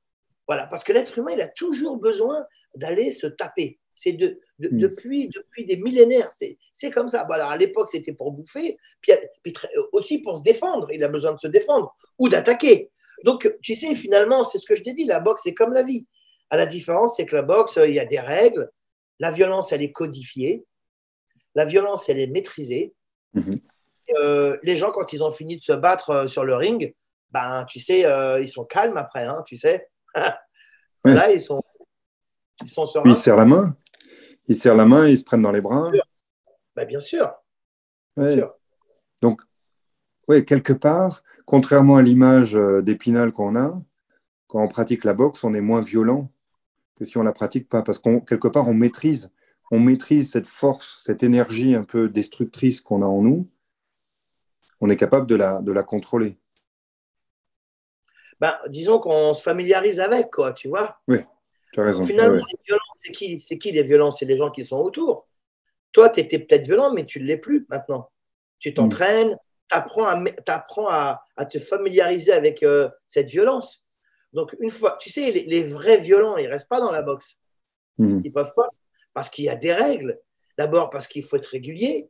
Voilà, parce que l'être humain, il a toujours besoin d'aller se taper. C'est de, hmm. depuis, depuis des millénaires, c'est comme ça. Voilà, à l'époque, c'était pour bouffer, puis, aussi pour se défendre. Il a besoin de se défendre ou d'attaquer. Donc, tu sais, finalement, c'est ce que je t'ai dit, la boxe, c'est comme la vie. À la différence, c'est que la boxe, il y a des règles. La violence, elle est codifiée. La violence, elle est maîtrisée. Hmm. Euh, les gens, quand ils ont fini de se battre euh, sur le ring, ben, tu sais, euh, ils sont calmes après, hein, tu sais. *laughs* Là, ils sont, ils sont sereins. Ils serrent la main. Ils serrent la main, ils se prennent dans les bras. Ben, bien sûr. Donc, oui, quelque part, contrairement à l'image d'Épinal qu'on a, quand on pratique la boxe, on est moins violent que si on la pratique pas, parce qu'on quelque part on maîtrise, on maîtrise cette force, cette énergie un peu destructrice qu'on a en nous. On est capable de la, de la contrôler ben, disons qu'on se familiarise avec, quoi, tu vois. Oui, tu as raison. Finalement, les violences, c'est qui, c'est qui les violences? C'est les gens qui sont autour. Toi, tu étais peut-être violent, mais tu ne l'es plus maintenant. Tu t'entraînes, tu apprends, à, apprends à, à, te familiariser avec euh, cette violence. Donc, une fois, tu sais, les, vrais violents, ils ne restent pas dans la boxe. Hmm. Ils ne peuvent pas, parce qu'il y a des règles. D'abord, parce qu'il faut être régulier.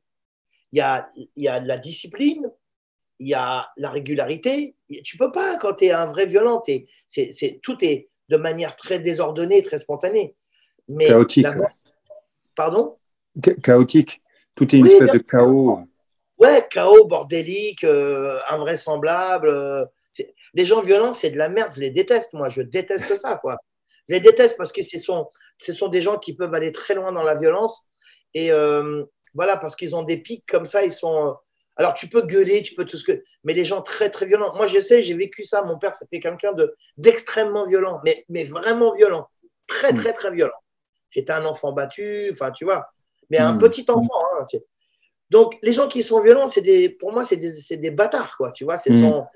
Il y a, il y a de la discipline, il y a la régularité. Tu peux pas, quand tu es un vrai violent, c'est, tout est de manière très désordonnée, très spontanée. Mais chaotique. Pardon? Chaotique. Tout est une espèce de chaos. Ouais, chaos, bordélique, euh, invraisemblable. Euh, les gens violents, c'est de la merde. Je les déteste, moi. Je déteste ça, quoi. Je les déteste parce que ce sont, ce sont des gens qui peuvent aller très loin dans la violence. Et euh, voilà, parce qu'ils ont des pics comme ça, ils sont alors, tu peux gueuler, tu peux tout ce que. Mais les gens très, très violents. Moi, je sais, j'ai vécu ça. Mon père, c'était quelqu'un de, d'extrêmement violent, mais, mais vraiment violent. Très, très, très violent. J'étais un enfant battu, enfin, tu vois. Mais un hmm. petit enfant. Hein, Donc, les gens qui sont violents, c'est des, pour moi, c'est des, c'est des bâtards, quoi. Tu vois, ce hmm. sont,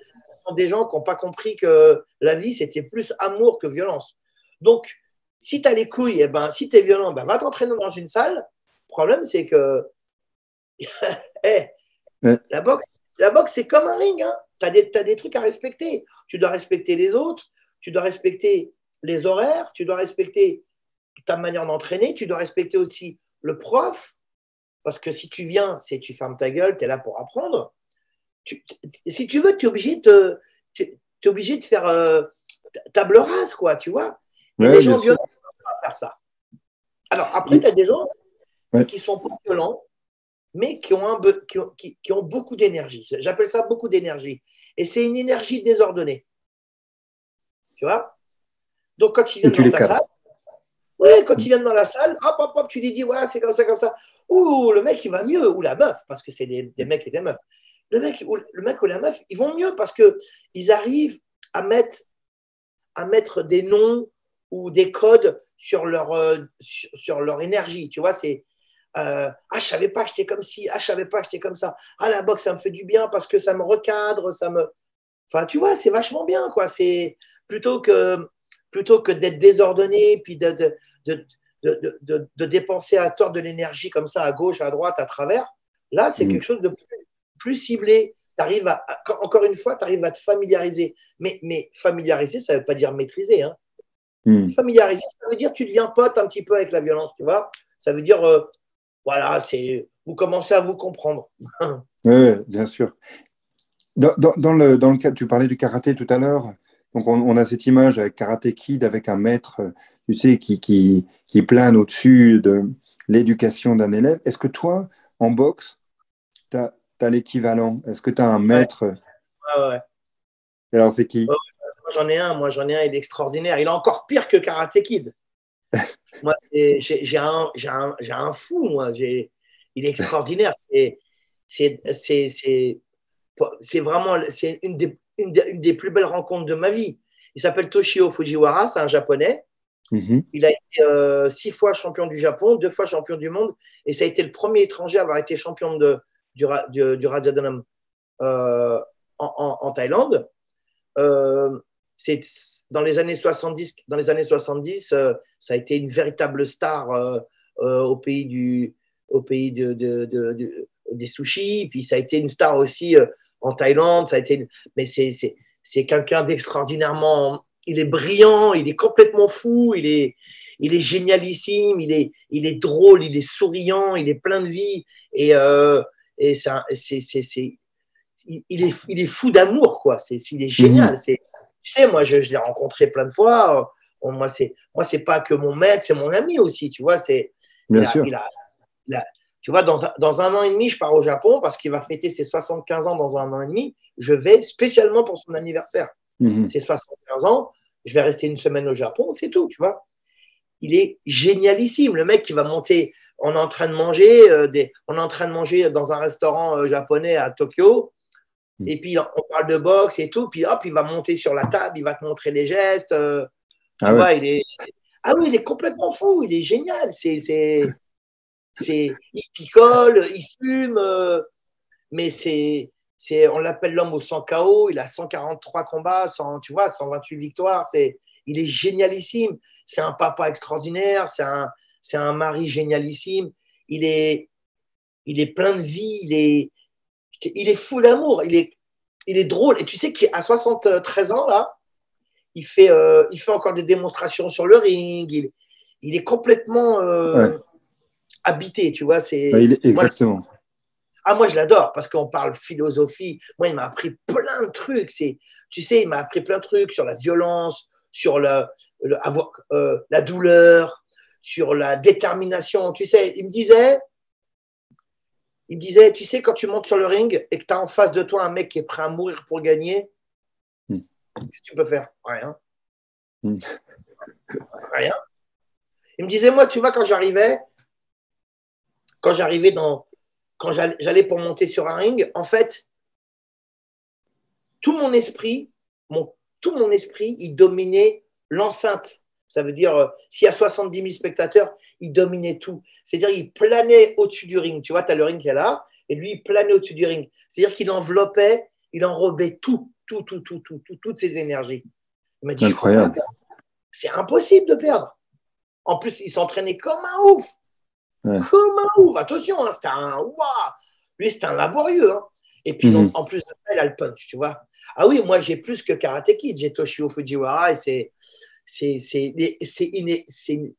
des gens qui n'ont pas compris que la vie, c'était plus amour que violence. Donc, si tu as les couilles, eh ben, si tu es violent, ben, va t'entraîner dans une salle. Le problème, c'est que. *laughs* La boxe, la boxe c'est comme un ring. Hein. Tu as, des trucs à respecter. Tu dois respecter les autres, tu dois respecter les horaires, tu dois respecter ta manière d'entraîner, tu dois respecter aussi le prof. Parce que si tu viens, c'est tu fermes ta gueule, tu es là pour apprendre. si tu veux, tu es obligé de, tu, es obligé de faire euh, table rase, quoi, tu vois. Les gens violents ne pas faire ça. Alors, après, tu as des gens qui sont pas violents, mais qui ont, un, qui, qui, ont beaucoup d'énergie. J'appelle ça beaucoup d'énergie. Et c'est une énergie désordonnée. Tu vois? Donc, quand ils viennent dans ta salle, ouais, quand ils viennent dans la salle, hop, hop, hop, tu lui dis, ouais, c'est comme ça, comme ça. Ouh, le mec, il va mieux, ou la meuf, parce que c'est des, des, mecs et des meufs. Le mec, ou, le mec ou la meuf, ils vont mieux parce qu'ils arrivent à mettre, à mettre des noms ou des codes sur leur, euh, sur, sur, leur énergie. Tu vois, c'est euh, ah, je savais pas que j'étais comme ci, ah, je savais pas que j'étais comme ça. Ah, la boxe, ça me fait du bien parce que ça me recadre, ça me. Enfin, tu vois, c'est vachement bien, quoi. C'est plutôt que, plutôt que d'être désordonné, puis de, de, de, de, de dépenser à tort de l'énergie comme ça, à gauche, à droite, à travers. Là, c'est mm. quelque chose de plus, plus ciblé. À, encore une fois, tu arrives à te familiariser. Mais, mais familiariser, ça ne veut pas dire maîtriser. Hein. Mm. Familiariser, ça veut dire tu deviens pote un petit peu avec la violence, tu vois. Ça veut dire, euh, voilà, c'est vous commencez à vous comprendre. *laughs* oui, bien sûr. Dans, dans, le, dans le cas, tu parlais du karaté tout à l'heure. Donc, on, a cette image avec Karate Kid, avec un maître, tu sais, qui, qui, qui plane au-dessus de l'éducation d'un élève. Est-ce que toi, en boxe, tu as, l'équivalent? Est-ce que tu as un maître? Ouais. ouais. Alors, c'est qui? J'en ai un, moi, j'en ai un, il est extraordinaire. Il est encore pire que Karate Kid. *laughs* moi, j'ai un, un, un, fou, moi. Il est extraordinaire. C'est vraiment une des, une, des, plus belles rencontres de ma vie. Il s'appelle Toshio Fujiwara, c'est un japonais. Mm-hmm. Il a été euh, six fois champion du Japon, deux fois champion du monde, et ça a été le premier étranger à avoir été champion de, du, du, du euh, en, en, Thaïlande. Euh, c'est dans les années 70, dans les années 70 euh, ça a été une véritable star euh, euh, au pays du, au pays de, de, de, des sushis. Puis ça a été une star aussi en Thaïlande. Ça a été, mais c'est, c'est, c'est quelqu'un d'extraordinairement. Il est brillant, il est complètement fou, il est, il est génialissime, il est, il est drôle, il est souriant, il est plein de vie. Et, et ça, c'est, c'est, c'est, il, est, il est fou d'amour, quoi. C'est, il est génial. Mmh. C'est, tu sais, moi, je, je l'ai rencontré plein de fois. moi, c'est, moi, c'est pas que mon maître, c'est mon ami aussi. Tu vois, c'est. Bien sûr. tu vois, dans un, dans un an et demi, je pars au Japon parce qu'il va fêter ses 75 ans dans un an et demi. Je vais spécialement pour son anniversaire. Mmh. Ses 75 ans, je vais rester une semaine au Japon, c'est tout, tu vois. Il est génialissime. Le mec qui va monter, on est en train de manger, euh, des, on est en train de manger dans un restaurant euh, japonais à Tokyo. Mm. Et puis, on parle de boxe et tout. Puis, hop, il va monter sur la table, il va te montrer les gestes. Euh, tu ah vois, il est. Ah oui, il est complètement fou, il est génial. C'est, c'est, *laughs* c'est, il picole, il fume, euh, mais c'est, c'est, on l'appelle l'homme au 100 KO. Il a 143 combats, 100, tu vois, 128 victoires. C'est, il est génialissime. C'est un papa extraordinaire. C'est un, c'est un mari génialissime. Il est, il est plein de vie. Il est, il est fou d'amour, il est, il est drôle. Et tu sais qu'à 73 ans, là, il fait, euh, il fait encore des démonstrations sur le ring. Il, il est complètement euh, habité, tu vois. C'est, exactement. Moi, ah, moi, je l'adore parce qu'on parle philosophie. Moi, il m'a appris plein de trucs. C'est, tu sais, il m'a appris plein de trucs sur la violence, sur le, avoir, euh, la douleur, sur la détermination. Tu sais, il me disait, il me disait, tu sais, quand tu montes sur le ring et que tu as en face de toi un mec qui est prêt à mourir pour gagner, hmm. qu'est-ce que tu peux faire? Rien. Hmm. *laughs* Rien. Il me disait, moi, tu vois, quand j'arrivais, quand j'arrivais dans, quand j'allais pour monter sur un ring, en fait, tout mon esprit, mon, tout mon esprit, il dominait l'enceinte. Ça veut dire, euh, s'il y a 70 000 spectateurs, il dominait tout. C'est-à-dire, il planait au-dessus du ring. Tu vois, tu as le ring qui est là, et lui, il planait au-dessus du ring. C'est-à-dire qu'il enveloppait, il enrobait tout, tout, tout, tout, tout, toutes ses énergies. Il m'a dit, incroyable. C'est impossible de perdre. En plus, il s'entraînait comme un ouf. Comme un ouf. Attention, hein, c'était un. Lui, c'était un laborieux. Hein. Et puis, mhm. en plus de ça, il a le punch, tu vois. Ah oui, moi, j'ai plus que Karate Kid. J'ai Toshio Fujiwara et c'est c'est une,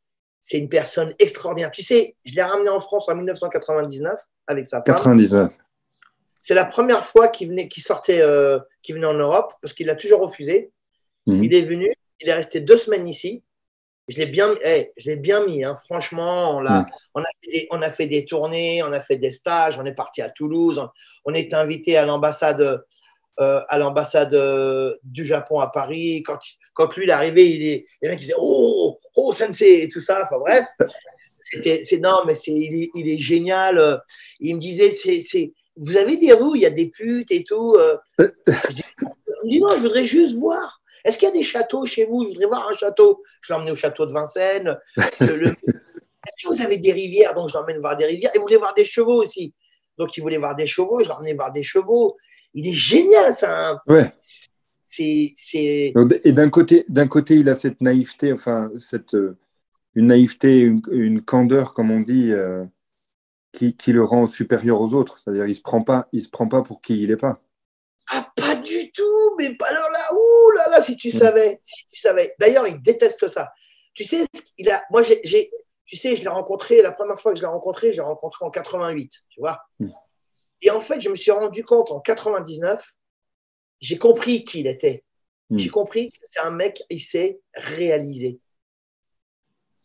une, personne extraordinaire. Tu sais, je l'ai ramené en France en 1999 avec sa femme. 99. C'est la première fois qu'il venait, sortait, euh, venait en Europe parce qu'il a toujours refusé. Mhm. Il est venu, il est resté deux semaines ici. Je l'ai bien, eh, je l'ai bien mis. Hein. Franchement, on, a, on, a fait des, on a fait des tournées, on a fait des stages, on est parti à Toulouse, on, on est invité à l'ambassade euh, à l'ambassade euh, du Japon à Paris. Quand, quand lui, il est arrivé, il est, les mecs disaient Oh, oh, sensei, et tout ça. Enfin bref, c'était, c'est non, mais c'est, il, est, il est génial. Il me disait c'est, c'est, Vous avez des rues, il y a des putes et tout. Euh. Je dis, il me dit Non, je voudrais juste voir. Est-ce qu'il y a des châteaux chez vous? Je voudrais voir un château. Je l'ai emmené au château de Vincennes. Est-ce que vous avez des rivières? Donc, je l'emmène voir des rivières. Et vous voulez voir des chevaux aussi. Donc, il voulait voir des chevaux. Je emmené voir des chevaux il est génial, ça. Ouais. C'est, Et d'un côté, d'un côté, il a cette naïveté, enfin, cette, euh, une naïveté, une, candeur, comme on dit, euh, qui, qui, le rend supérieur aux autres. C'est-à-dire, il se prend pas, il se prend pas pour qui il est pas. Ah, pas du tout, mais pas alors là, ouh là là, si tu savais, si tu savais. D'ailleurs, il déteste ça. Tu sais, il a, moi, j'ai, tu sais, je l'ai rencontré, la première fois que je l'ai rencontré, je l'ai rencontré en 88, tu vois. Hmm. Et en fait, je me suis rendu compte en 99 j'ai compris qui il était. Mm. J'ai compris que c'est un mec, il s'est réalisé.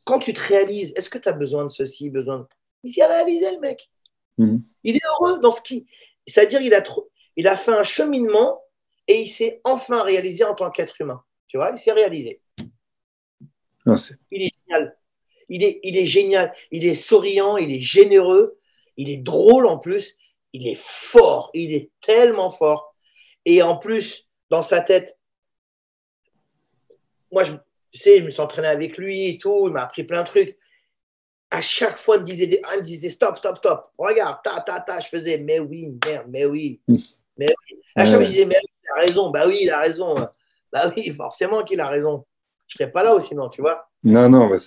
Quand tu te réalises, est-ce que tu as besoin de ceci, besoin de... Il s'est réalisé, le mec. Mhm. Il est heureux dans ce qui. C'est-à-dire, il a, trop... il a fait un cheminement et il s'est enfin réalisé en tant qu'être humain. Tu vois, il s'est réalisé. Non, c'est- Il est génial. Il est, il est génial. Il est souriant, il est généreux, il est drôle en plus. Il est fort. Il est tellement fort. Et en plus, dans sa tête, moi, je, tu sais, je me suis entraîné avec lui et tout. Il m'a appris plein de trucs. À chaque fois, il me disait, des- il me disait stop, stop, stop. Regarde, ta, ta, ta. Je faisais, mais oui, merde, mais oui. Mais oui. À chaque fois, je disais, mais oui, il a raison. Bah oui, il a raison. Bah oui, forcément qu'il a raison. Je serais pas là aussi, sinon, tu vois. non, non, bah,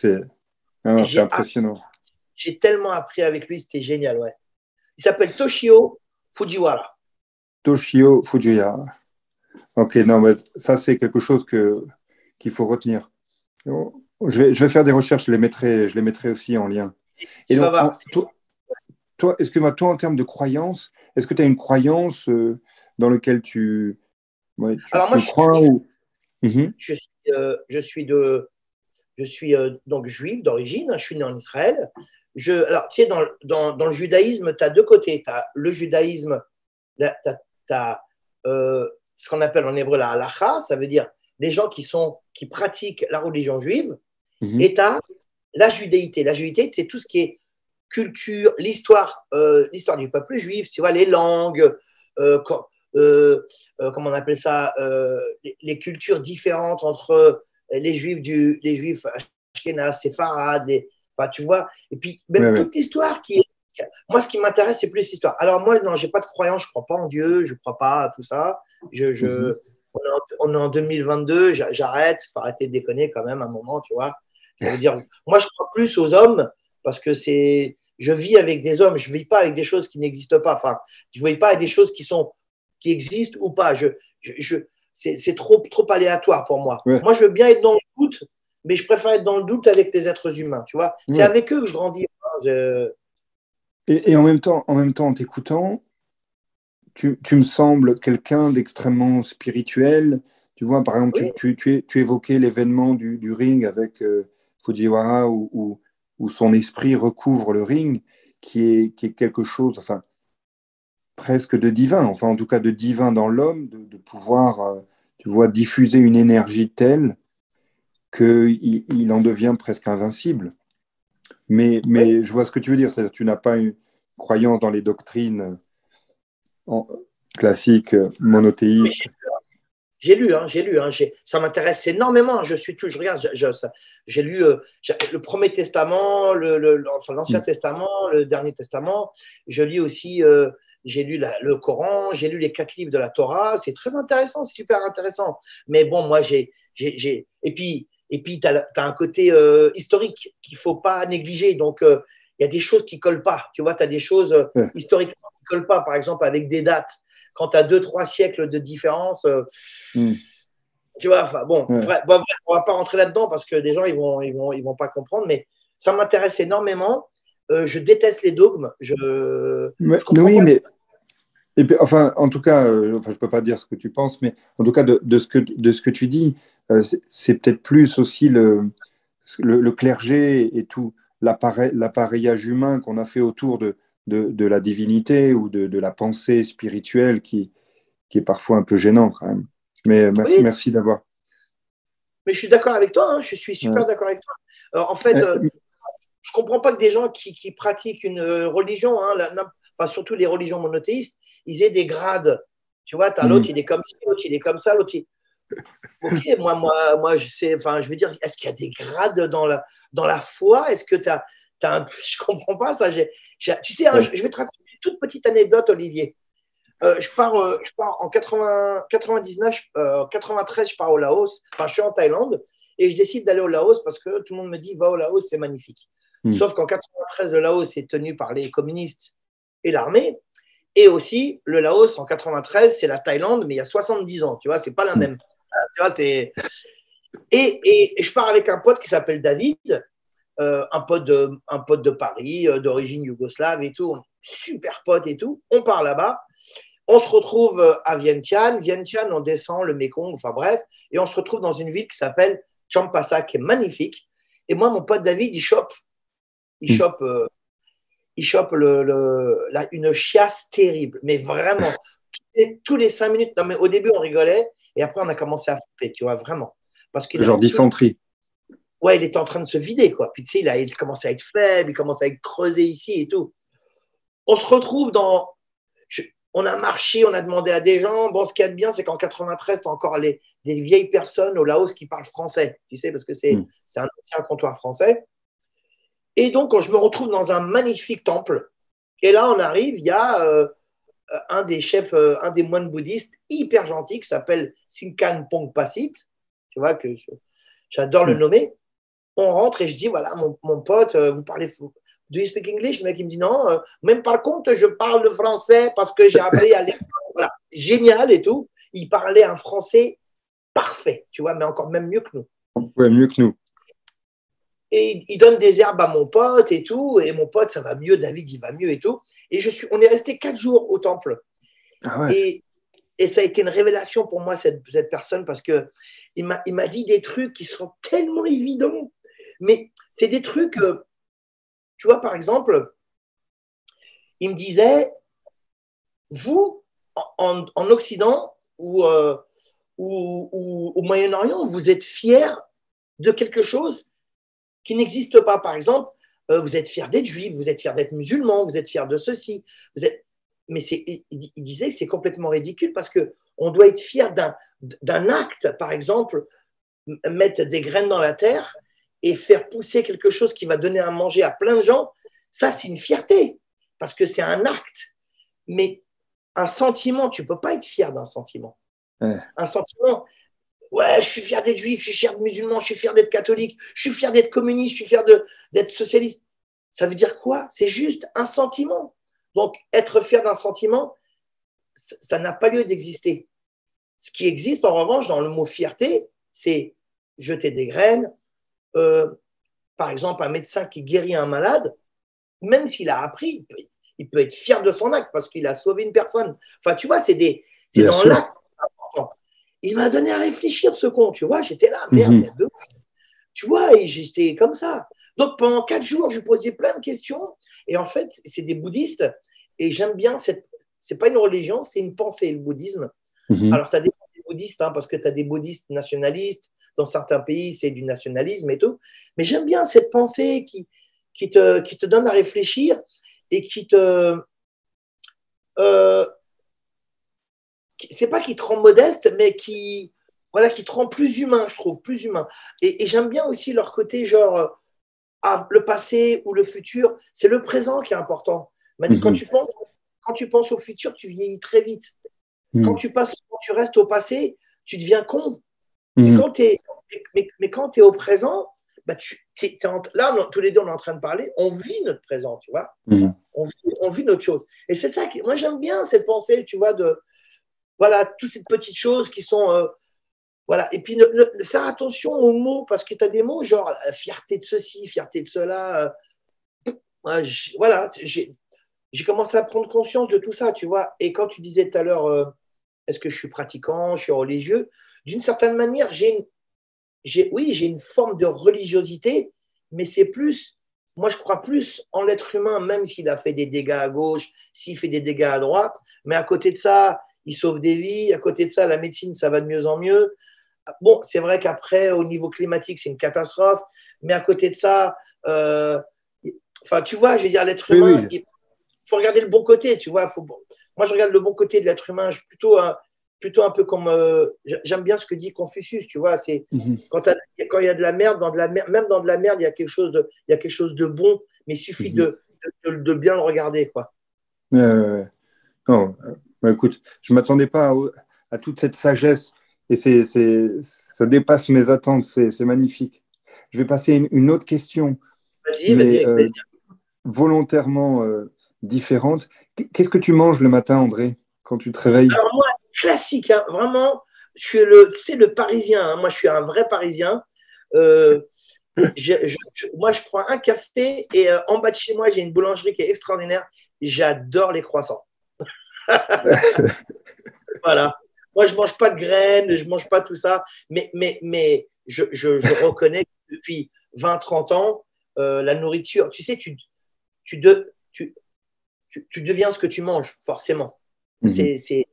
non, non, c'est impressionnant. J'ai tellement appris avec lui, c'était génial, ouais. Il s'appelle Toshio Fujiwara. Toshio Fujiwara. Ok, non, mais ça, c'est quelque chose que, qu'il faut retenir. Je vais, je vais faire des recherches, je les mettrai, je les mettrai aussi en lien. Et donc, en- toi, toi, excuse-moi, toi, en termes de croyance, est-ce que tu as une croyance euh, dans laquelle tu, ouais, tu, Alors, moi, tu je suis- crois ou... Mhm. Je suis, euh, je suis, de, je suis euh, donc juif d'origine, hein, je suis né en Israël. Je, alors, tu sais, dans, le- dans, dans le judaïsme, tu as deux côtés. Tu as le judaïsme, tu as, ce qu'on appelle en hébreu la halacha, ça veut dire les gens qui, sont, qui pratiquent la religion juive, Mhm. et tu as la judéité. La judéité, c'est tout ce qui est culture, l'histoire, euh, l'histoire du peuple juif, tu vois, les langues, euh, euh, euh, comment on appelle ça, euh, les, les cultures différentes entre les juifs du, les juifs ashkénazes, séfarades, les- tu vois, et puis même Ouais, ouais. toute l'histoire qui est. Moi, ce qui m'intéresse, c'est plus l'histoire. Alors, moi, non, j'ai pas de croyance, je crois pas en Dieu, je crois pas à tout ça. Je, je, Mhm. on, est en, on est en 2022, j'a- j'arrête, faut arrêter de déconner quand même un moment, tu vois. Ça veut dire, moi, je crois plus aux hommes parce que c'est, je vis avec des hommes, je vis pas avec des choses qui n'existent pas. Enfin, je vis pas avec des choses qui sont, qui existent ou pas. Je, je, je c'est, c'est trop, trop aléatoire pour moi. Ouais. Moi, je veux bien être dans le doute, mais je préfère être dans le doute avec les êtres humains, tu vois. C'est Ouais. avec eux que je grandis. hein. Je- Et, et en même temps, en même temps, en t'écoutant, tu, tu me sembles quelqu'un d'extrêmement spirituel. Tu vois, par exemple, tu- Oui. tu, tu, tu évoquais l'événement du, du ring avec euh, Fujiwara où, où, où son esprit recouvre le ring, qui est, qui est quelque chose, enfin, presque de divin, enfin, en tout cas de divin dans l'homme, de, de pouvoir, euh, tu vois, diffuser une énergie telle qu'il il en devient presque invincible. Mais, mais je vois ce que tu veux dire, c'est-à-dire que tu n'as pas une croyance dans les doctrines classiques monothéistes. J'ai lu, hein, j'ai lu, hein, j'ai- ça m'intéresse énormément. Je suis tout, je regarde, j'ai lu euh, le Premier Testament, le, le- le- enfin, l'Ancien Mm. Testament, le Dernier Testament. Je lis aussi, euh, j'ai lu la- le Coran, j'ai lu les quatre livres de la Torah. C'est très intéressant, super intéressant. Mais bon, moi, j'ai, j'ai, j'ai- et puis, et puis, tu as, un côté euh, historique qu'il faut pas négliger. Donc, euh, il y a des choses qui collent pas. Tu vois, tu as des choses euh, Ouais. historiquement qui collent pas. Par exemple, avec des dates. Quand tu as deux, trois siècles de différence. Mm. tu vois, enfin bon, Ouais. vrai- bon, bref, on va pas rentrer là-dedans parce que des gens ils vont, ils vont, ils vont pas comprendre, mais ça m'intéresse énormément. Je déteste les dogmes. Je, Mais- je oui, pas. mais et puis, enfin, en tout cas, enfin, je peux pas dire ce que tu penses, mais en tout cas, de, de ce que de ce que tu dis, c'est- c'est peut-être plus aussi le, le, le clergé et tout l'appareil- l'appareillage humain qu'on a fait autour de, de, de la divinité ou de, de la pensée spirituelle qui, qui est parfois un peu gênant quand même. Mais merci, Oui. merci d'avoir. mais je suis d'accord avec toi. hein, je suis super Ouais. d'accord avec toi. Alors, en fait, Euh, euh, je comprends pas que des gens qui, qui pratiquent une euh, religion, hein, la- la- enfin surtout les religions monothéistes, ils aient des grades. Tu vois, t'as Mhm. l'autre, il est comme ci, l'autre, il est comme ça, l'autre, il... Ok, moi, moi, moi, je sais, enfin, je veux dire, est-ce qu'il y a des grades dans la, dans la foi? Est-ce que tu as, un... *laughs* Je comprends pas ça. J'ai- tu sais, hein, Ouais. je, je vais te raconter une toute petite anecdote, Olivier. Euh, je, pars, euh, je pars en 80, 99, je- euh, 93, je pars au Laos. Enfin, je suis en Thaïlande et je décide d'aller au Laos parce que tout le monde me dit va au Laos, c'est magnifique. Mm. Sauf qu'en 93, le Laos est tenu par les communistes et l'armée. Et aussi, le Laos en 93, c'est la Thaïlande, mais il y a 70 ans. Tu vois, c'est pas la Mm. même. Euh, Tu vois, c'est. Et, et- et je pars avec un pote qui s'appelle David, euh, un, pote de, un pote de Paris, euh, d'origine yougoslave et tout. Super pote et tout. On part là-bas. On se retrouve à Vientiane. Vientiane, on descend le Mekong, enfin bref, et on se retrouve dans une ville qui s'appelle Champasa, qui est magnifique. Et moi, mon pote David, il chope, il mm. chope, euh, il chope le, une chiasse terrible, mais vraiment. tous, les, cinq minutes, non, mais au début, on rigolait, et après, on a commencé à flipper, tu vois, vraiment. Parce que Genre dysenterie. Ouais, il était en train de se vider, quoi. Puis tu sais, il, a, il commence à être faible, il commence à être creusé ici et tout. On se retrouve dans on a marché, on a demandé à des gens. Bon, ce qui est bien, c'est qu'en 93, tu as encore les, des vieilles personnes au Laos qui parlent français, tu sais, parce que c'est mm. un ancien comptoir français. Et donc, quand je me retrouve dans un magnifique temple, et là, on arrive, il y a euh, un des chefs, euh, un des moines bouddhistes hyper gentil qui s'appelle Sinkan Pongpasit. Tu vois que j'adore le mm. nommer. On rentre et je dis voilà, mon, mon pote, euh, vous parlez Do you speak English? Le mec, il me dit non. Euh, même par contre, je parle le français parce que j'ai appris à l'école. *laughs* Voilà. Génial et tout. Il parlait un français parfait, tu vois, mais encore même mieux que nous. Ouais, mieux que nous. Et il donne des herbes à mon pote et tout. Et mon pote, ça va mieux. David, il va mieux et tout. Et je suis, on est resté quatre jours au temple. Ah ouais. et, et, ça a été une révélation pour moi, cette, cette personne, parce que il m'a dit des trucs qui sont tellement évidents. Mais c'est des trucs. Euh, tu vois, par exemple, il me disait, vous, en, Occident euh, ou, au Moyen-Orient, vous êtes fiers de quelque chose qui n'existe pas. Par exemple, euh, vous êtes fiers d'être juif, vous êtes fiers d'être musulman, vous êtes fiers de ceci. Vous êtes... Mais il, il disait que c'est complètement ridicule parce qu'on doit être fier d'un acte, par exemple, mettre des graines dans la terre et faire pousser quelque chose qui va donner à manger à plein de gens, ça, c'est une fierté, parce que c'est un acte. Mais un sentiment, tu ne peux pas être fier d'un sentiment. Un sentiment, ouais, je suis fier d'être juif, je suis fier d'être musulman, je suis fier d'être catholique, je suis fier d'être communiste, je suis fier d'être socialiste. Ça veut dire quoi? C'est juste un sentiment. Donc, être fier d'un sentiment, ça n'a pas lieu d'exister. Ce qui existe, en revanche, dans le mot fierté, c'est jeter des graines, euh, par exemple, un médecin qui guérit un malade, même s'il a appris, il peut, être fier de son acte parce qu'il a sauvé une personne. Enfin, tu vois, c'est des, c'est dans l'acte Il m'a donné à réfléchir, ce con, tu vois. J'étais là, merde, mhm. merde, tu vois, et j'étais comme ça. Donc pendant quatre jours, je lui posais plein de questions. Et en fait, c'est des bouddhistes. Et j'aime bien cette. C'est pas une religion, c'est une pensée, le bouddhisme. Mhm. Alors ça dépend des bouddhistes, hein, parce que tu as des bouddhistes nationalistes, dans certains pays, c'est du nationalisme et tout. Mais j'aime bien cette pensée qui, qui, te, qui te donne à réfléchir et qui te. Euh, c'est pas qui te rend modeste, mais qui, voilà, qui te rend plus humain, je trouve, plus humain. Et, j'aime bien aussi leur côté, genre, euh, ah, le passé ou le futur, c'est le présent qui est important. Mais quand, mhm. tu penses, quand tu penses au futur, tu vieillis très vite. Mhm. Quand, tu passes, quand tu restes au passé, tu deviens con. Mhm. quand es, mais, mais, quand tu es au présent, bah tu, là, tous les deux, on est en train de parler, on vit notre présent, tu vois. Mhm. On, vit, on, vit, notre chose. Et c'est ça qui. Moi, j'aime bien cette pensée, tu vois, de. Voilà, toutes ces petites choses qui sont. Euh, voilà. Et puis, faire attention aux mots, parce que tu as des mots genre fierté de ceci, fierté de cela. Euh, voilà, j'ai commencé à prendre conscience de tout ça, tu vois. Et quand tu disais tout à l'heure, euh, est-ce que je suis pratiquant, je suis religieux d'une certaine manière, j'ai oui, j'ai une forme de religiosité, mais c'est plus, moi je crois plus en l'être humain, même s'il a fait des dégâts à gauche, s'il fait des dégâts à droite, mais à côté de ça, il sauve des vies, à côté de ça, la médecine, ça va de mieux en mieux. Bon, c'est vrai qu'après, au niveau climatique, c'est une catastrophe, mais à côté de ça, euh, enfin, tu vois, je veux dire, l'être humain, il faut regarder le bon côté, tu vois. Faut, moi, je regarde le bon côté de l'être humain. Je suis plutôt un, plutôt un peu comme. Euh, j'aime bien ce que dit Confucius, tu vois. C'est mhm. quand, quand il y a de la merde, dans de la même dans de la merde, il y a quelque chose de, il y a quelque chose de bon, mais il suffit de, mhm. de, bien le regarder, quoi. non, bah, écoute, je m'attendais pas à, toute cette sagesse et c'est, ça dépasse mes attentes. C'est, magnifique. Je vais passer une, autre question, vas-y, mais euh, volontairement euh, différente. Qu'est-ce que tu manges le matin, André, quand tu te réveilles? Alors moi, classique, hein, vraiment. Je suis le, c'est le Parisien. Hein. moi, je suis un vrai Parisien. Euh, *laughs* moi, je prends un café et en bas de chez moi, j'ai une boulangerie qui est extraordinaire. J'adore les croissants. *laughs* voilà. Moi, je mange pas de graines, je mange pas tout ça, mais, mais, mais je, je, je reconnais que depuis 20-30 ans, euh, la nourriture, tu sais, tu, tu, de, tu, tu, tu, deviens ce que tu manges, forcément. Mhm. C'est, c'est,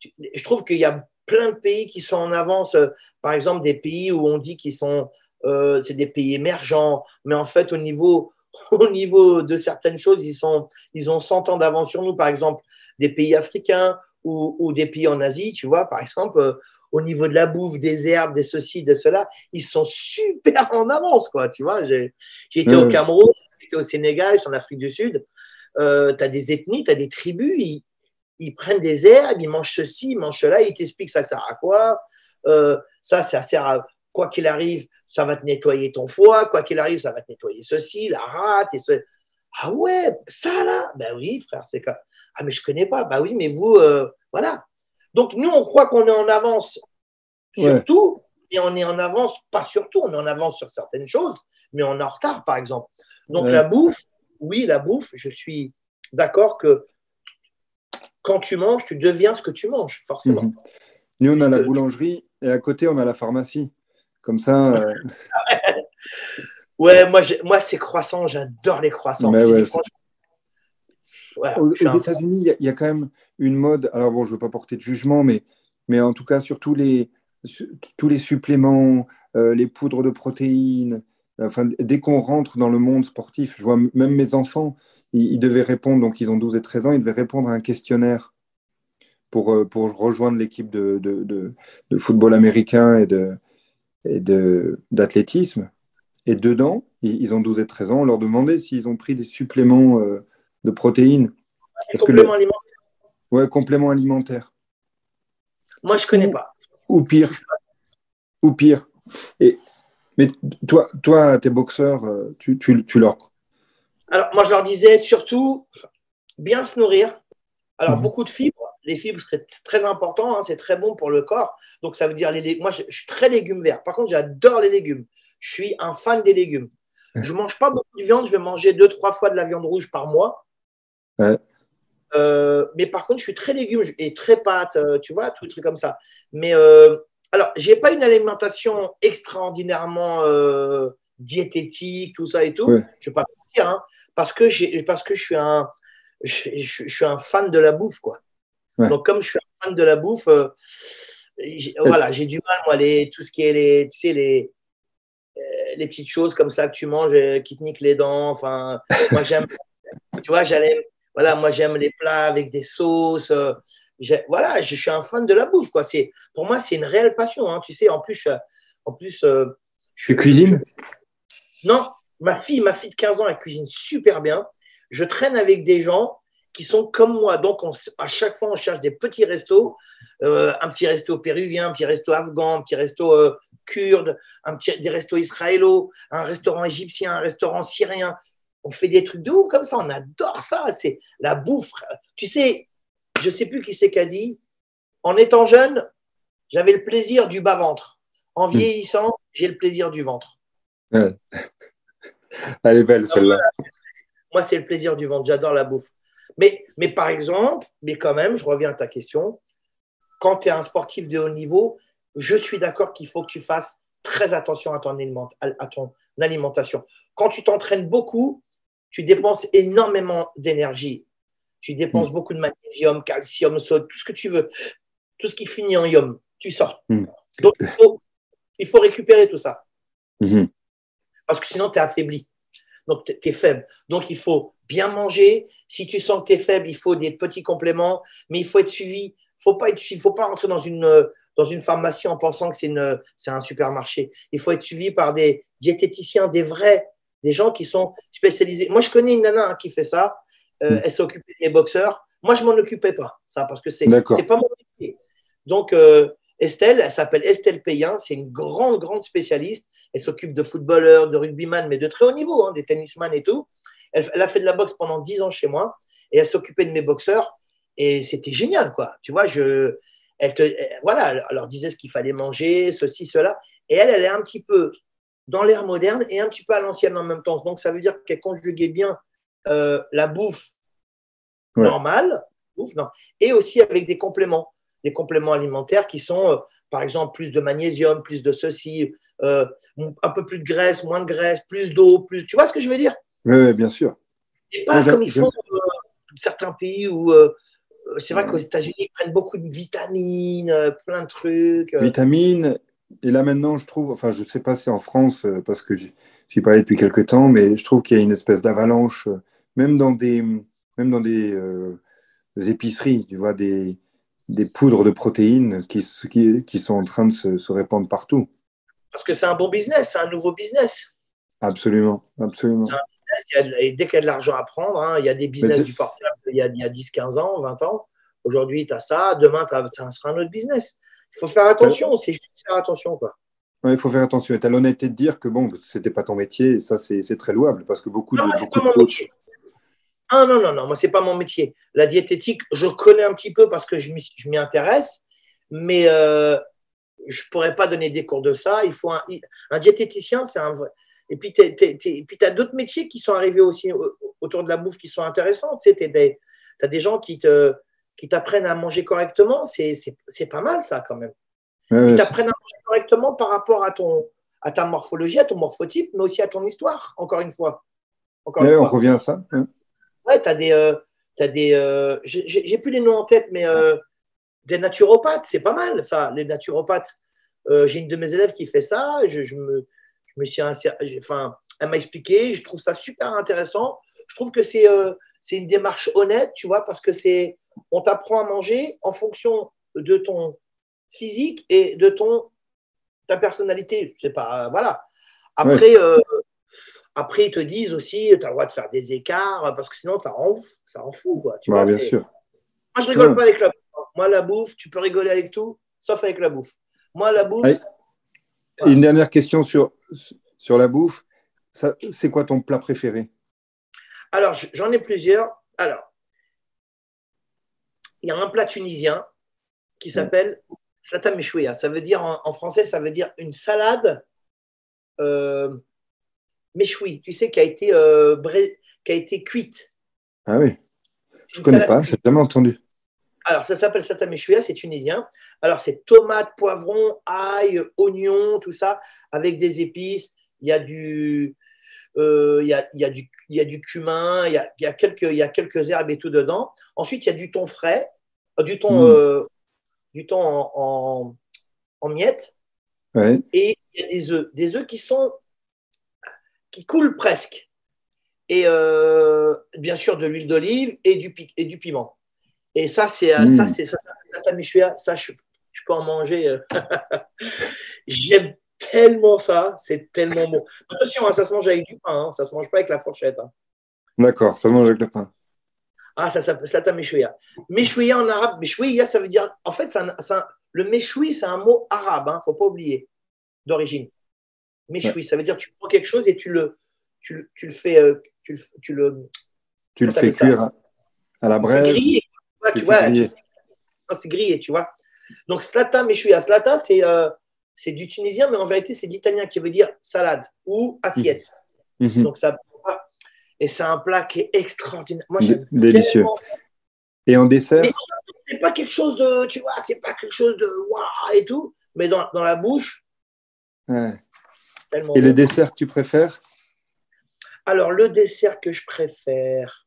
je trouve qu'il y a plein de pays qui sont en avance. euh, Par exemple, des pays où on dit qu'ils sont, euh, c'est des pays émergents, mais en fait, au niveau, *laughs* au niveau de certaines choses, ils, sont, ils ont 100 ans d'avance sur nous. Par exemple, des pays africains ou, ou des pays en Asie, tu vois, par exemple, euh, au niveau de la bouffe, des herbes, des ceci, de cela, ils sont super en avance, quoi. Tu vois, j'ai été au. Cameroun, j'ai été au Sénégal, en Afrique du Sud. Euh, tu as des ethnies, tu as des tribus, ils, ils prennent des herbes, ils mangent ceci, ils mangent cela, ils t'expliquent ça sert à quoi. Euh, ça, ça sert à quoi qu'il arrive, ça va te nettoyer ton foie, quoi qu'il arrive, ça va te nettoyer ceci, la rate et ce. Ah ouais, ça là, ben oui, frère, c'est quoi Ah mais je connais pas, bah oui, mais vous, euh, voilà. Donc nous, on croit qu'on est en avance sur Ouais. tout, et on est en avance, pas sur tout, on est en avance sur certaines choses, mais on est en retard, par exemple. Donc Ouais. la bouffe, oui, la bouffe, je suis d'accord que quand tu manges, tu deviens ce que tu manges, forcément. Mhm. Nous, on a la boulangerie et à côté, on a la pharmacie. Comme ça, euh, *laughs* Ouais, moi, j'ai- moi c'est croissant, j'adore les croissants. Mais ouais, franchement, aux, États-Unis, il y a- il y, a quand même une mode. Alors bon, je ne veux pas porter de jugement, mais, mais en tout cas, sur tous les, sur- tous les suppléments, euh, les poudres de protéines, enfin, dès qu'on rentre dans le monde sportif, je vois même mes enfants, ils, ils devaient répondre, donc ils ont 12 et 13 ans, ils devaient répondre à un questionnaire pour, euh, pour rejoindre l'équipe de, de, de- de football américain et de et de- d'athlétisme. Et dedans, ils, ils ont 12 et 13 ans, on leur demandait s'ils ont pris des suppléments euh, de protéines. Parce que le- complément alimentaire. Ouais, complément alimentaire. Moi, je connais Ou- pas. Ou pire. Ou pire. Et, mais toi, toi, tes boxeurs, euh, tu, tu, tu leur. Alors, moi, je leur disais surtout bien se nourrir. Alors, Mhm. beaucoup de fibres. Les fibres, c'est très important. hein, c'est très bon pour le corps. Donc, ça veut dire, les, moi, je, je suis très légumes verts. Par contre, j'adore les légumes. Je suis un fan des légumes. Je mange pas beaucoup de viande. Je vais manger deux, trois fois de la viande rouge par mois. Ouais. Euh, mais par contre, je suis très légumes et très pâtes, euh, tu vois, tous les trucs comme ça. Mais euh, alors, j'ai pas une alimentation extraordinairement euh, diététique, tout ça et tout. Ouais. Je vais pas te mentir, hein, parce que j'ai, parce que je suis un, je, je- je suis un fan de la bouffe, quoi. Ouais. Donc, comme je suis un fan de la bouffe, voilà, j'ai du mal, moi, les, tout ce qui est les, tu sais, les, les petites choses comme ça que tu manges qui te niquent les dents. Enfin, moi, j'aime, *laughs* tu vois, j'allais, voilà, moi, j'aime les plats avec des sauces. euh, voilà, je, suis un fan de la bouffe, quoi. C'est, pour moi, c'est une réelle passion, hein, tu sais. En plus, je, en plus, euh, je- Tu cuisines? Non, ma fille, ma fille de 15 ans, elle cuisine super bien. Je traîne avec des gens qui sont comme moi. Donc, on à chaque fois, on cherche des petits restos, euh, un petit resto péruvien, un petit resto afghan, un petit resto euh, kurde, un petit, des restos israélo, un restaurant égyptien, un restaurant syrien. On fait des trucs de ouf comme ça. On adore ça. C'est la bouffe. Tu sais, je sais plus qui c'est qu'a dit. En étant jeune, j'avais le plaisir du bas-ventre. En vieillissant, j'ai le plaisir du ventre. Ouais. *laughs* Elle est belle celle-là. Moi, c'est le plaisir du ventre. J'adore la bouffe. Mais, mais par exemple, mais quand même, je reviens à ta question. Quand tu es un sportif de haut niveau, je suis d'accord qu'il faut que tu fasses très attention à ton, aliment- à ton alimentation. Quand tu t'entraînes beaucoup, tu dépenses énormément d'énergie. Tu dépenses beaucoup de magnésium, calcium, sodium, tout ce que tu veux. Tout ce qui finit en ium, tu sors. Mm. Donc, il faut, il faut récupérer tout ça Mhm. parce que sinon tu es affaibli. Donc tu es faible. Donc il faut bien manger. Si tu sens que tu es faible, il faut des petits compléments, mais il faut être suivi. Il faut pas rentrer dans une euh, dans une pharmacie en pensant que c'est un supermarché. Il faut être suivi par des diététiciens, des vrais, des gens qui sont spécialisés. Moi je connais une nana hein, qui fait ça. Euh, Mm. Elle s'occupait des boxeurs. Moi je m'en occupais pas ça parce que c'est pas mon métier. Donc euh, Estelle, elle s'appelle Estelle Payen, c'est une grande grande spécialiste. Elle s'occupe de footballeurs, de rugbyman, mais de très haut niveau, hein, des tennisman et tout. Elle, elle a fait de la boxe pendant 10 ans chez moi et elle s'occupait de mes boxeurs et c'était génial, quoi. Tu vois, je, elle te, elle- voilà, elle leur disait ce qu'il fallait manger, ceci, cela. Et elle, elle est un petit peu dans l'ère moderne et un petit peu à l'ancienne en même temps. Donc, ça veut dire qu'elle conjuguait bien euh, la bouffe Ouais. normale bouffe, non. Et aussi avec des compléments, des compléments alimentaires qui sont, euh, par exemple, plus de magnésium, plus de ceci, euh, un peu plus de graisse, moins de graisse, plus d'eau, plus. Tu vois ce que je veux dire? Oui, bien sûr. Et pas comme ils font certains pays où c'est vrai qu'aux États-Unis, ils prennent beaucoup de vitamines, plein de trucs. Vitamines. Et là maintenant, je trouve, enfin, je ne sais pas si en France, parce que j'y parlais depuis quelques temps, mais je trouve qu'il y a une espèce d'avalanche, même dans des, même dans des, épiceries, tu vois, des, des poudres de protéines qui, qui, qui, sont en train de se, se répandre partout. Parce que c'est un bon business, c'est un nouveau business. Absolument, absolument. et dès qu'il y a de l'argent à prendre, hein, il y a des business du portable il y a, a 10, 15 ans, 20 ans. Aujourd'hui, tu as ça, demain, ça sera un autre business. Il faut faire attention, c'est juste faire attention. Quoi. il faut faire attention. Et tu as l'honnêteté de dire que bon, ce n'était pas ton métier, et ça, c'est très louable, parce que beaucoup de, beaucoup de coachs, ah non, non, non, moi, ce n'est pas mon métier. La diététique, je connais un petit peu parce que je m'y intéresse, mais euh, je ne pourrais pas donner des cours de ça. Il faut un, diététicien, c'est un vrai. Et puis, tu as d'autres métiers qui sont arrivés aussi autour de la bouffe qui sont intéressants. Tu sais, as des gens qui te qui t'apprennent à manger correctement, c'est pas mal ça quand même. ils t'apprennent à manger correctement par rapport à, ton, à ta morphologie, à ton morphotype, mais aussi à ton histoire, encore une fois. Encore On revient à ça. Ouais, tu as des. Euh, des euh, J'ai plus les noms en tête, mais euh, des naturopathes, c'est pas mal ça, les naturopathes. J'ai une de mes élèves qui fait ça. Je, je me, je me suis. Enfin, elle m'a expliqué. Je trouve ça super intéressant. Je trouve que c'est c'est une démarche honnête, tu vois, parce que c'est. On t'apprend à manger en fonction de ton physique et de ton ta personnalité. C'est pas. Voilà. Après. Après, ils te disent aussi, tu as le droit de faire des écarts, parce que sinon, ça rend, ça rend fou. Quoi. Tu bah, bien sûr. Moi, je rigole pas avec la bouffe. Hein. Moi, la bouffe, tu peux rigoler avec tout, sauf avec la bouffe. Moi, la bouffe. Une dernière question sur, sur la bouffe. C'est quoi ton plat préféré? Alors, j'en ai plusieurs. Alors, il y a un plat tunisien qui s'appelle slata meshouya. Ça veut dire, en, français, ça veut dire une salade. Euh, méchoui, tu sais, qui a été, euh, qui a été cuite. Ah oui. Je ne connais pas, j'ai jamais entendu. Alors, ça s'appelle Sata Meshouya, c'est tunisien. Alors, c'est tomates, poivrons, ail, oignons, tout ça, avec des épices. Il y a du, euh, il, y a, il, y a du, il y a du cumin, il y a, il y, a quelques, il y a quelques herbes et tout dedans. Ensuite, il y a du thon frais, du thon, hmm. du thon en, en, en miettes. Ouais. Et il y a des œufs. Des œufs qui sont qui coule presque. Et euh, bien sûr de l'huile d'olive et du, et du piment. Et ça, c'est euh, ça, mm. c'est ça, ça, ça, je, je, peux en manger. Euh. *laughs* J'aime tellement ça, c'est tellement bon. Attention, hein, ça se mange avec du pain, hein, ça se mange pas avec la fourchette. Hein. D'accord, ça se mange avec le pain. Ah, ça s'appelle Meshouya. Meshouya en arabe, Meshouya, ça veut dire. En fait, un, un, le Meshoui, c'est un mot arabe, ne faut pas oublier, d'origine. Méchoui, ça veut dire tu prends quelque chose et tu le, tu, tu le fais. Euh, tu, tu, le, tu le fais cuire à, la braise. C'est grillé. Tu, vois, c'est grillé, tu vois. Donc, slata méchoui. Slata, c'est euh, c'est du tunisien, mais en vérité, c'est d'italien qui veut dire salade ou assiette. Mhm. Mhm. Donc, ça. Et c'est un plat qui est extraordinaire. Moi, Délicieux. Et en dessert C'est pas quelque chose de, tu vois, c'est pas quelque chose de waouh et tout, mais dans, dans la bouche, ouais. Et le dessert que tu préfères? Alors, le dessert que je préfère,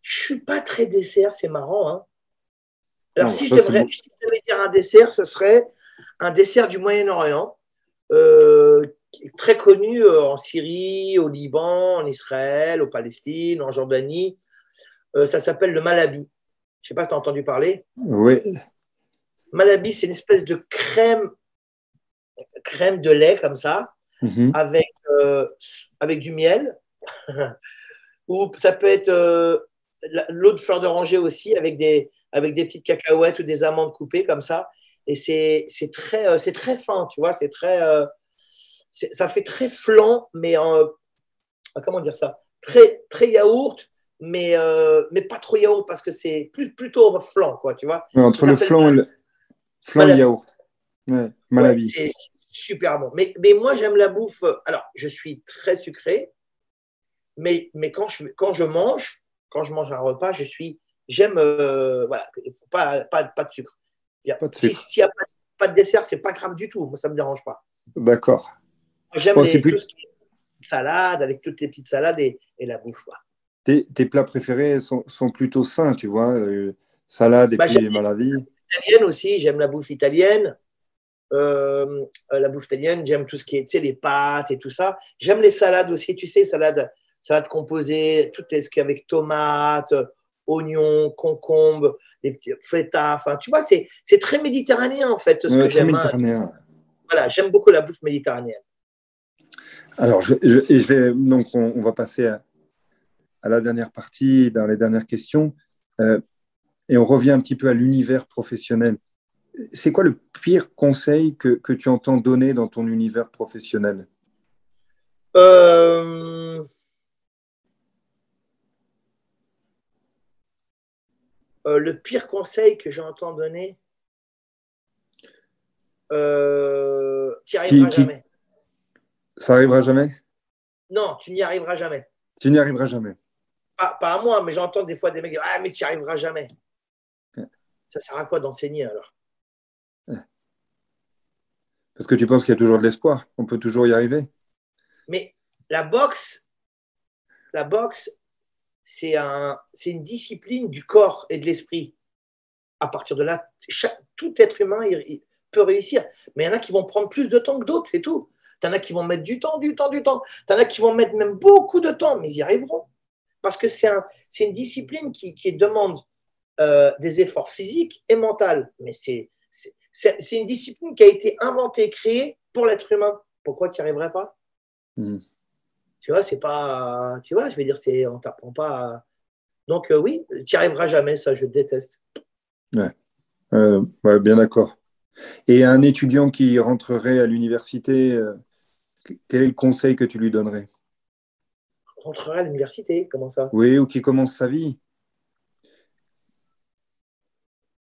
je suis pas très dessert, c'est marrant. Hein Alors, si, je devrais, dire un dessert, ce serait un dessert du Moyen-Orient, euh, très connu euh, en Syrie, au Liban, en Israël, au Palestine, en Jordanie. Euh, ça s'appelle le malabi. Je ne sais pas si tu as entendu parler. Oui. Malabi, c'est une espèce de crème, crème de lait comme ça, Mhm. avec, euh, avec du miel. *laughs* ou ça peut être euh, l'eau de fleur d'oranger aussi, avec des, avec des petites cacahuètes ou des amandes coupées comme ça. Et c'est très, c'est très fin, tu vois, c'est très. Ça fait très flan, mais en. Comment dire ça? Très, très yaourt, mais, mais pas trop yaourt parce que c'est plus, plutôt flan, quoi, tu vois? entre le flan et le, flan et yaourt. Ouais, Malabi super bon. Mais, mais moi, j'aime la bouffe. Alors, je suis très sucré, mais, mais quand, je, quand je mange, quand je mange un repas, je suis j'aime, euh, voilà, il faut pas, pas, pas de sucre. Pas de Si-. S'il n'y a pas, pas de dessert, c'est pas grave du tout. Moi, ça me dérange pas. D'accord. J'aime Bon, tout ce qui est salade, avec toutes les petites salades et, et la bouffe. quoi. Tes, tes plats préférés sont, sont plutôt sains, tu vois. euh, salade et Bah, puis j'aime- malavi. Italienne aussi, j'aime la bouffe italienne. Euh, euh, la bouffe italienne, j'aime tout ce qui est, tu sais, les pâtes et tout ça. J'aime les salades aussi, tu sais, salade, salade composée, tout ce qui est avec tomates, oignons, concombres, les petits feta. Enfin, tu vois, c'est très méditerranéen en fait. Ce Ouais, que très hein. méditerranéen. Voilà, j'aime beaucoup la bouffe méditerranéenne. Alors, je, je- et je vais, donc, on, on va passer à, à la dernière partie, dans les dernières questions. Euh, et on revient un petit peu à l'univers professionnel. C'est quoi le pire conseil que, que tu entends donner dans ton univers professionnel? Euh, euh, le pire conseil que j'entends donner, euh, tu n'y Qui- arriveras qui- jamais. Ça arrivera jamais? Non, tu n'y arriveras jamais. Tu n'y arriveras jamais. Pas, pas à moi, mais j'entends des fois des mecs dire Ah, mais tu n'y arriveras jamais. Ouais. Ça sert à quoi d'enseigner alors? Parce que tu penses qu'il y a toujours de l'espoir. On peut toujours y arriver. Mais la boxe, la boxe, c'est un, c'est une discipline du corps et de l'esprit. À partir de là, chaque- tout être humain il- il peut réussir. Mais il y en a qui vont prendre plus de temps que d'autres, c'est tout. Il y en a qui vont mettre du temps, du temps, du temps. Il y en a qui vont mettre même beaucoup de temps, mais ils y arriveront. Parce que c'est un, une discipline qui, qui demande euh, des efforts physiques et mentaux. Mais c'est, une discipline qui a été inventée, créée pour l'être humain. Pourquoi tu n'y arriverais pas? Mhm. tu vois, c'est pas. Tu vois, je veux dire, c'est, on t'apprend pas. à- Donc, euh, oui, tu n'y arriveras jamais, ça, je déteste. Euh, ouais, bien d'accord. Et un étudiant qui rentrerait à l'université, euh, quel est le conseil que tu lui donnerais? Rentrerai à l'université, comment ça? Oui, ou qui commence sa vie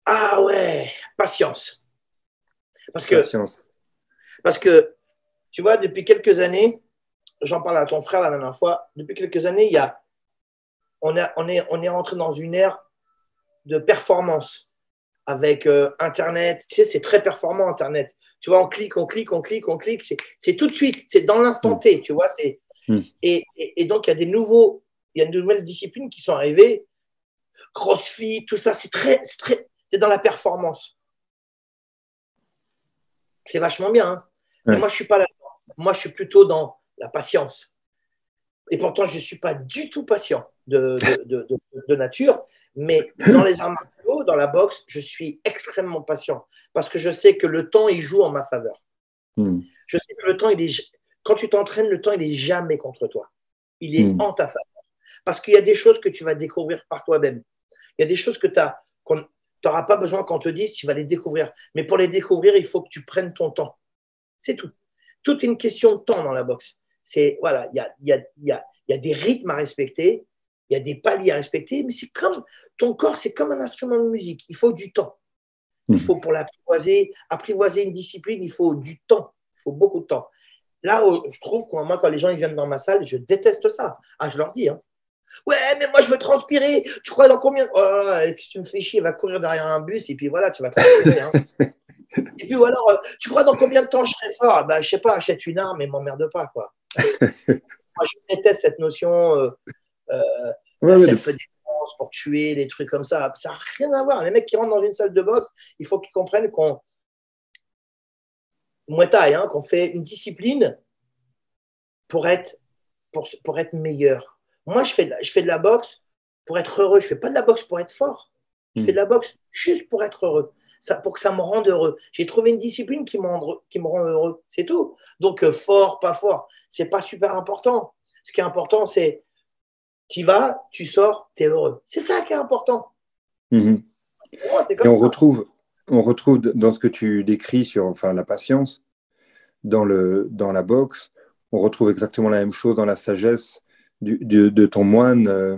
Ah ouais, patience. Parce que, Patience. parce que, tu vois, depuis quelques années, j'en parlais à ton frère la dernière fois, depuis quelques années, il y a, on, a, on, est, on est rentré dans une ère de performance avec euh, Internet. Tu sais, c'est très performant, Internet. Tu vois, on clique, on clique, on clique, on clique. C'est, c'est tout de suite, c'est dans l'instant Mm. T, tu vois. C'est, Mm. et, et, et donc, il y a des nouveaux, il y a de nouvelles disciplines qui sont arrivées. CrossFit, tout ça, c'est très, c'est très, c'est dans la performance. C'est vachement bien. Hein. Ouais. moi, je suis pas là. Moi, je suis plutôt dans la patience. Et pourtant, je ne suis pas du tout patient de, de, de, de- de nature. Mais dans les arts dans la boxe, je suis extrêmement patient. Parce que je sais que le temps, il joue en ma faveur. Hmm. Je sais que le temps, il est. Quand tu t'entraînes, le temps, il est jamais contre toi. Il est Mm. en ta faveur. Parce qu'il y a des choses que tu vas découvrir par toi-même. Il y a des choses que tu n'auras pas besoin qu'on te dise, tu vas les découvrir. Mais pour les découvrir, il faut que tu prennes ton temps. C'est tout. Tout est une question de temps dans la boxe. C'est voilà, il y a, y, a, y, a, il y a des rythmes à respecter, il y a des paliers à respecter, mais c'est comme ton corps, c'est comme un instrument de musique. Il faut du temps. Il Mhm. faut pour l'apprivoiser, apprivoiser une discipline, il faut du temps. Il faut beaucoup de temps. Là, où je trouve que moi, quand les gens ils viennent dans ma salle, je déteste ça. Ah, je leur dis, hein. Ouais, mais moi, je veux transpirer. Tu crois dans combien? Oh là tu me fais chier, va courir derrière un bus et puis voilà, tu vas transpirer. Hein. *laughs* et puis ou alors, euh, tu crois dans combien de temps je serai fort? Bah, je sais pas, achète une arme et m'emmerde pas, quoi. *laughs* moi, je déteste cette notion euh, Ouais, la ouais, de- pour tuer, les trucs comme ça. Ça n'a rien à voir. Les mecs qui rentrent dans une salle de boxe, il faut qu'ils comprennent qu'on Muay Thai, hein, qu'on fait une discipline pour être, pour, pour être meilleur. Moi, je fais, de la, je fais de la boxe pour être heureux. Je fais pas de la boxe pour être fort. Je fais de la boxe juste pour être heureux. Ça, pour que ça me rende heureux. J'ai trouvé une discipline qui me rend, qui me rend heureux. C'est tout. Donc, euh, fort, pas fort, c'est pas super important. Ce qui est important, c'est tu vas, tu sors, tu es heureux. C'est ça qui est important. Mhm. Et on ça. retrouve, on retrouve dans ce que tu décris sur enfin, la patience, dans, le, dans la boxe, on retrouve exactement la même chose dans la sagesse du, de, de ton moine. euh,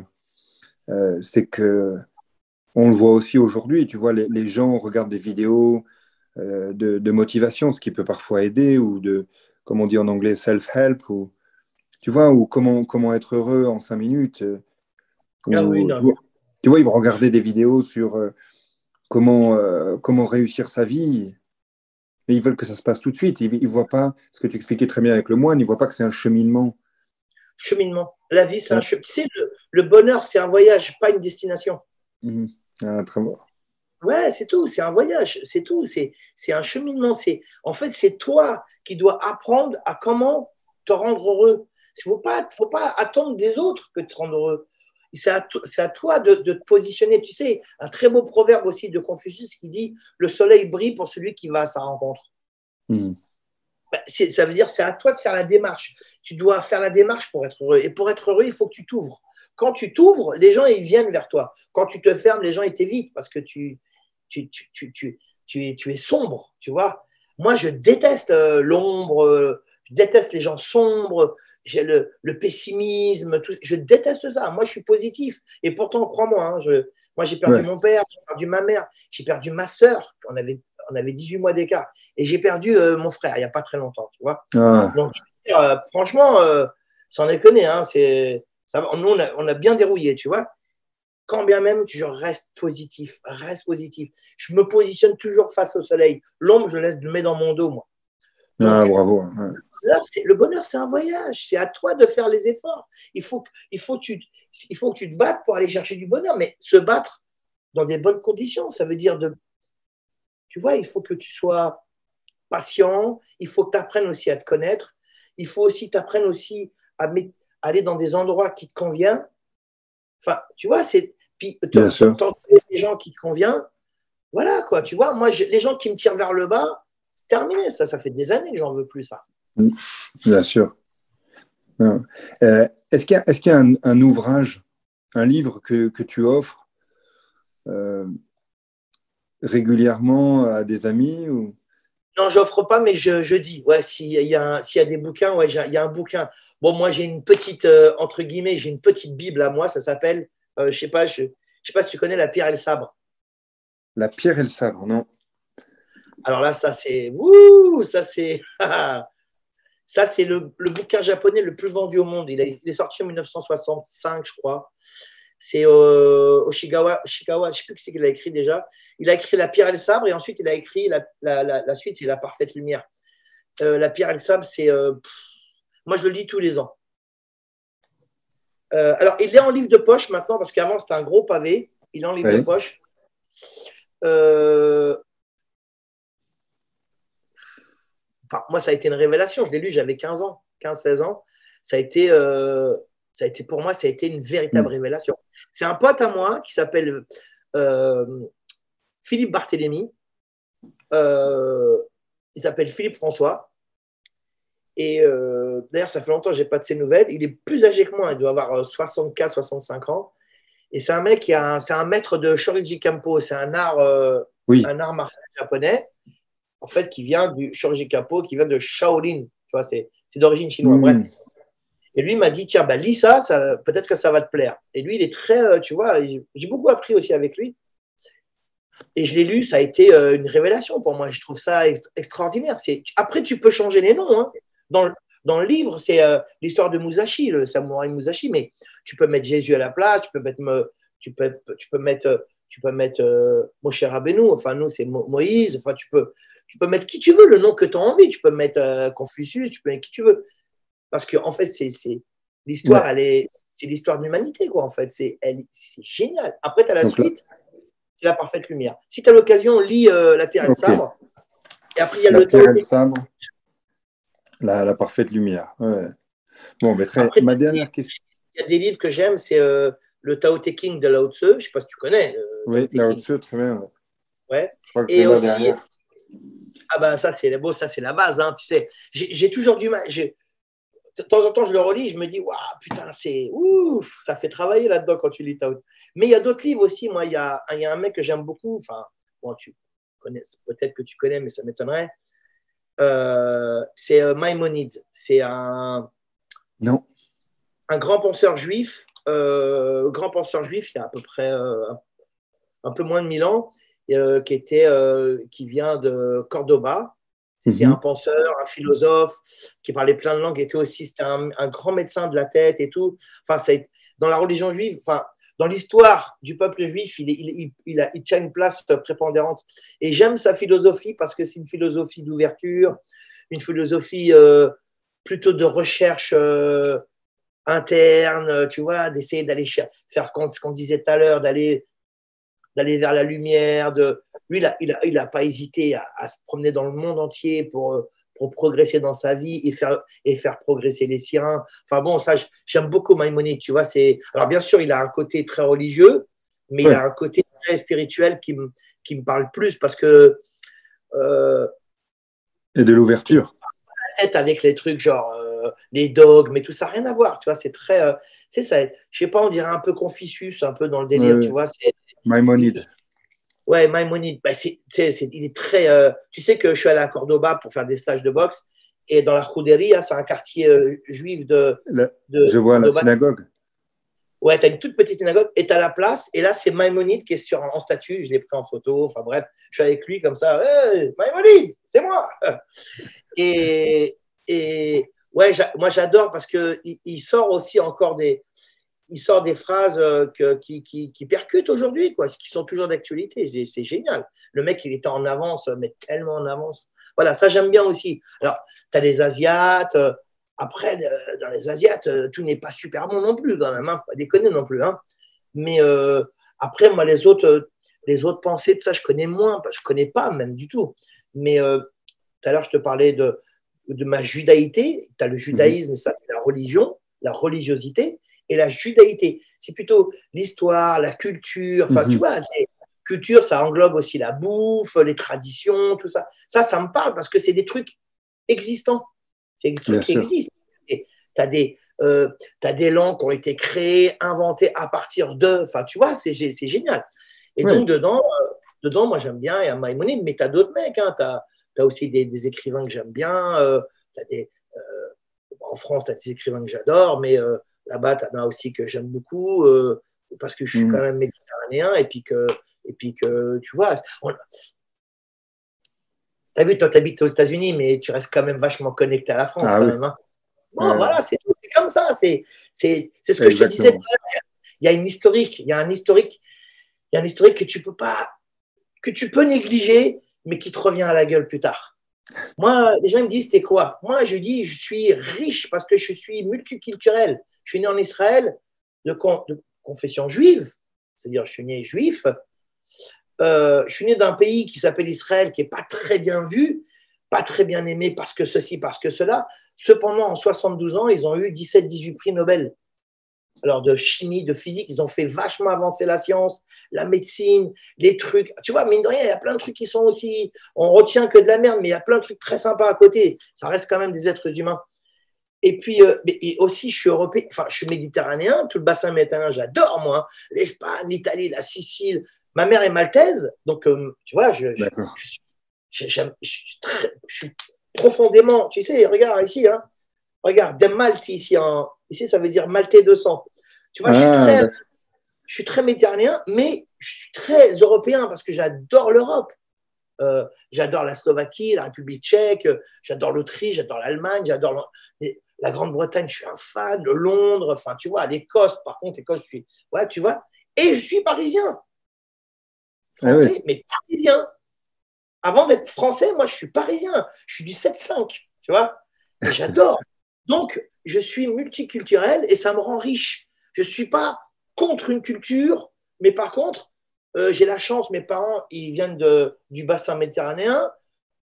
euh, c'est que on le voit aussi aujourd'hui, tu vois, les, les gens regardent des vidéos euh, de, de motivation, ce qui peut parfois aider, ou de, comme on dit en anglais, self-help, ou tu vois, ou comment, comment être heureux en cinq minutes. euh, Ah oui, tu vois. Tu vois, ils vont regarder des vidéos sur euh, comment, euh, comment réussir sa vie. Et ils veulent que ça se passe tout de suite. Ils ne voient pas, ce que tu expliquais très bien avec le moine, ils ne voient pas que c'est un cheminement. Cheminement. La vie, c'est un cheminement. Tu sais, le, bonheur, c'est un voyage, pas une destination. Mmh. Ah, très bon. Ouais, c'est tout, c'est un voyage, c'est tout, c'est un cheminement. En fait, c'est toi qui dois apprendre à comment te rendre heureux. Il ne faut pas, faut pas attendre des autres que de te rendre heureux. C'est à, à, toi de, de, te positionner. Tu sais, un très beau proverbe aussi de Confucius qui dit Le soleil brille pour celui qui va à sa rencontre. Hmm. Ben, ça veut dire c'est à toi de faire la démarche. Tu dois faire la démarche pour être heureux. Et pour être heureux, il faut que tu t'ouvres. Quand tu t'ouvres, les gens ils viennent vers toi. Quand tu te fermes, les gens ils t'évitent parce que tu, tu, tu, tu, tu, es, tu es sombre, tu vois. Moi, je déteste euh, l'ombre, euh, je déteste les gens sombres, j'ai le, le, pessimisme, tout, je déteste ça. Moi, je suis positif. Et pourtant, crois-moi, hein, je, moi, j'ai perdu mon père, j'ai perdu ma mère, j'ai perdu ma sœur. On avait, on avait 18 mois d'écart. Et j'ai perdu euh, mon frère il n'y a pas très longtemps, tu vois. Ah. Donc, euh, franchement, euh, sans déconner, hein, c'est, ça, nous, on a, on a bien dérouillé, tu vois. Quand bien même, je reste positif, reste positif. Je me positionne toujours face au soleil. L'ombre, je laisse, le mets dans mon dos, moi. ah, bravo. Le bonheur, c'est un voyage. C'est à toi de faire les efforts. Il faut, il, faut que tu, il faut que tu te battes pour aller chercher du bonheur. Mais se battre dans des bonnes conditions, ça veut dire de. Tu vois, il faut que tu sois patient. Il faut que tu apprennes aussi à te connaître. Il faut aussi t'apprennes aussi à aller dans des endroits qui te conviennent. Enfin, tu vois, c'est. Puis, t'entourer des gens qui te conviennent. Voilà, quoi. Tu vois, moi, les gens qui me tirent vers le bas, c'est terminé. Ça, ça fait des années que j'en veux plus, ça. Bien sûr. Euh, est-ce qu'il y a, un, ouvrage, un livre que, tu offres euh, régulièrement à des amis ou... Non, j'offre pas, mais je, dis, ouais, s'il y, a, y a des bouquins, ouais, il y a un bouquin. Bon, moi, j'ai une petite, euh, entre guillemets, j'ai une petite Bible à moi, ça s'appelle, je sais pas, je, je sais pas si tu connais La pierre et le sabre. La pierre et le sabre, non. Alors là, ça c'est, ça c'est, *laughs* Ça, c'est le, bouquin japonais le plus vendu au monde. Il, est sorti en 1965, je crois. C'est euh, Oshigawa, Shikawa, je ne sais plus qui c'est qu'il a écrit déjà. Il a écrit La pierre et le sabre et ensuite il a écrit la, suite, c'est La parfaite lumière. Euh, la pierre et le sabre, c'est. Euh, moi, je le lis tous les ans. alors, il est en livre de poche maintenant parce qu'avant, c'était un gros pavé. Il est en livre de poche. Moi, ça a été une révélation. Je l'ai lu, j'avais 15 ans, 15-16 ans. Ça a, été, euh, ça a été, pour moi, ça a été une véritable mm. révélation. C'est un pote à moi qui s'appelle euh, Philippe Barthélémy. Euh, il s'appelle Philippe François. Et d'ailleurs, ça fait longtemps que je n'ai pas de ses nouvelles. Il est plus âgé que moi, il doit avoir 64, 65 ans. Et c'est un mec qui a, c'est un maître de Shoriji Kampo. C'est un art, un art martial japonais en fait, qui vient du Shoji Kapo, qui vient de Shaolin. Tu vois, c'est, d'origine chinoise. Bref. Hmm. Et lui m'a dit, tiens, bah, lis ça, ça peut-être que ça va te plaire. Et lui, il est très, euh, tu vois, j'ai beaucoup appris aussi avec lui. Et je l'ai lu, ça a été euh, une révélation pour moi. Je trouve ça extraordinaire. Après, tu peux changer les noms. Hein. Dans, le, dans le livre, c'est euh, l'histoire de Musashi, le samouraï Musashi, mais tu peux mettre Jésus à la place, tu peux mettre, tu peux, tu peux mettre, tu peux mettre Moshe Rabbeinu, enfin nous, c'est Moïse, enfin tu peux, tu peux mettre qui tu veux, le nom que tu as envie. Tu peux mettre euh, Confucius, tu peux mettre qui tu veux. Parce que, en fait, c'est, l'histoire, elle est, c'est l'histoire de l'humanité, quoi, en fait. C'est, génial. Après, tu as la suite, c'est la parfaite lumière. Si tu as l'occasion, lis euh, La pierre et le sabre. Et après, il y a la le pierre et le sabre. La, la, parfaite lumière. Bon, mais très, ma dernière question. Il y a des livres que j'aime, c'est euh, le Tao Te King de Lao Tzu. Je ne sais pas si tu connais. oui, Lao Tzu, très bien. Ouais. Je crois que et aussi, derrière. Ah ben ça c'est beau, ça c'est la base, hein, tu sais. J'ai toujours du mal. De temps en temps, je le relis, je me dis, waouh, putain, c'est ouf, ça fait travailler là-dedans quand tu lis Tao. Mais il y a d'autres livres aussi. Moi, il y a, y a un mec que j'aime beaucoup. Enfin, bon, tu connais, peut-être que tu connais, mais ça m'étonnerait. Euh, c'est euh, Maïmonide. C'est un. Non. Un grand penseur juif, euh, grand penseur juif, il y a à peu près un peu moins de 1000 ans. Euh, qui, était, euh, qui vient de Cordoba. C'était mhm. un penseur, un philosophe qui parlait plein de langues, était aussi c'était un, grand médecin de la tête et tout. Enfin, dans la religion juive, enfin, dans l'histoire du peuple juif, il, il, il, a, il, tient une place prépondérante. Et j'aime sa philosophie parce que c'est une philosophie d'ouverture, une philosophie euh, plutôt de recherche euh, interne, tu vois, d'essayer d'aller faire ce qu'on disait tout à l'heure, d'aller d'aller vers la lumière. De... Lui, il n'a il a, il a pas hésité à, à, se promener dans le monde entier pour, pour progresser dans sa vie et faire, et faire progresser les siens. Enfin bon, ça, j'aime beaucoup Maïmonide, tu vois. C'est... Alors bien sûr, il a un côté très religieux, mais ouais. il a un côté très spirituel qui me, qui me parle plus parce que... Euh, et de l'ouverture. La tête avec les trucs genre euh, les dogmes et tout ça, rien à voir, tu vois. C'est très... Euh, tu sais, ça, je sais pas, on dirait un peu Confucius, un peu dans le délire, ouais, tu vois. C'est, Maïmonide. Ouais, Maïmonide, bah c'est, il est très. Euh, tu sais que je suis allé à Cordoba pour faire des stages de boxe et dans la Juderia, c'est un quartier euh, juif de, je vois la synagogue. Ouais, tu as une toute petite synagogue et tu as la place. Et là, c'est Maïmonide qui est sur, en statue. Je l'ai pris en photo. Enfin bref, je suis avec lui comme ça. Hey, Maïmonide, c'est moi. *laughs* Et, et ouais, moi j'adore parce que il, il sort aussi encore des, il sort des phrases euh, que, qui, qui, qui percutent aujourd'hui, quoi, qui sont toujours d'actualité. C'est, génial. Le mec, il était en avance, mais tellement en avance. Voilà, ça j'aime bien aussi. Alors, tu as les Asiates. euh, Après, euh, dans les Asiates, tout n'est pas super bon non plus, quand même. Hein, faut pas déconner non plus. Hein. Mais euh, après, moi, les autres, les autres pensées, tout ça, je connais moins. Je connais pas même du tout. Mais euh, tout à l'heure, je te parlais de, de ma judaïté. Tu as le judaïsme, ça, c'est la religion, la religiosité. Et la judaïté, c'est plutôt l'histoire, la culture. Enfin, Mhm. tu vois, culture, ça englobe aussi la bouffe, les traditions, tout ça. Ça, ça me parle parce que c'est des trucs existants. C'est des trucs Bien qui sûr. existent. Tu as des, euh, des langues qui ont été créées, inventées à partir de. Enfin, tu vois, c'est gé- c'est génial. Et donc, dedans, euh, dedans, moi, j'aime bien. Il y a Maïmonide, mais tu as d'autres mecs. Hein. Tu as, aussi des, des écrivains que j'aime bien. Euh, des, euh, en France, tu as des écrivains que j'adore, mais euh, là-bas, tu en as aussi que j'aime beaucoup euh, parce que je suis Mhm. quand même méditerranéen et puis que, et puis que tu vois, on- T'as vu, toi, tu habites aux États-Unis, mais tu restes quand même vachement connecté à la France, Ah quand oui. même. hein. Bon, Ouais. voilà, c'est c'est comme ça. C'est c'est- c'est ce que je te disais. Exactement. tout à l'heure. Il y a une historique, il y a un historique, il y a un historique que tu peux pas, que tu peux négliger, mais qui te revient à la gueule plus tard. Moi, les gens me disent, t'es quoi? Moi, je dis, je suis riche parce que je suis multiculturel. Je suis né en Israël de, con- de confession juive, c'est-à-dire je suis né juif. Euh, je suis né d'un pays qui s'appelle Israël, qui est pas très bien vu, pas très bien aimé parce que ceci, parce que cela. Cependant, en 72 ans, ils ont eu 17-18 prix Nobel. Alors, de chimie, de physique, ils ont fait vachement avancer la science, la médecine, les trucs. Tu vois, mine de rien, il y a plein de trucs qui sont aussi. On retient que de la merde, mais il y a plein de trucs très sympas à côté. Ça reste quand même des êtres humains. Et puis, euh, et aussi, je suis européen, enfin, je suis méditerranéen, tout le bassin méditerranéen, j'adore, moi. hein. L'Espagne, l'Italie, la Sicile. Ma mère est maltaise, donc, euh, tu vois, je, je, D'accord. je suis- je- profondément, tu sais, regarde ici, hein, regarde, de Malte ici, en, ici ça veut dire maltais de sang. Tu vois, je, suis Ah, très, je suis très méditerranéen, mais je suis très européen parce que j'adore l'Europe. Euh, j'adore la Slovaquie, la République tchèque, j'adore l'Autriche, j'adore l'Allemagne, j'adore la Grande-Bretagne, je suis un fan, de Londres, enfin, tu vois, l'Écosse, par contre, l'Écosse, je suis, ouais, tu vois, et je suis parisien. Ah Français, c'est- mais parisien. Avant d'être français, moi, je suis parisien. Je suis du 7-5, tu vois. *laughs* J'adore. Donc, je suis multiculturel et ça me rend riche. Je suis pas contre une culture, mais par contre, euh, j'ai la chance, mes parents, ils viennent de, du bassin méditerranéen.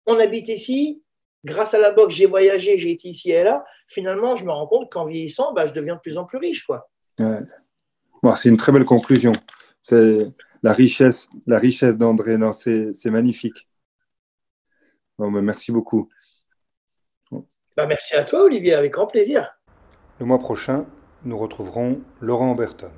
On habite ici. Grâce à la boxe, j'ai voyagé, j'ai été ici et là. Finalement, je me rends compte qu'en vieillissant, bah, je deviens de plus en plus riche, quoi. Ouais. Bon, c'est une très belle conclusion. C'est la richesse, la richesse d'André. Non, c'est c'est magnifique. Bon, merci beaucoup. Bah, merci à toi, Olivier, avec grand plaisir. Le mois prochain, nous retrouverons Laurent Berton.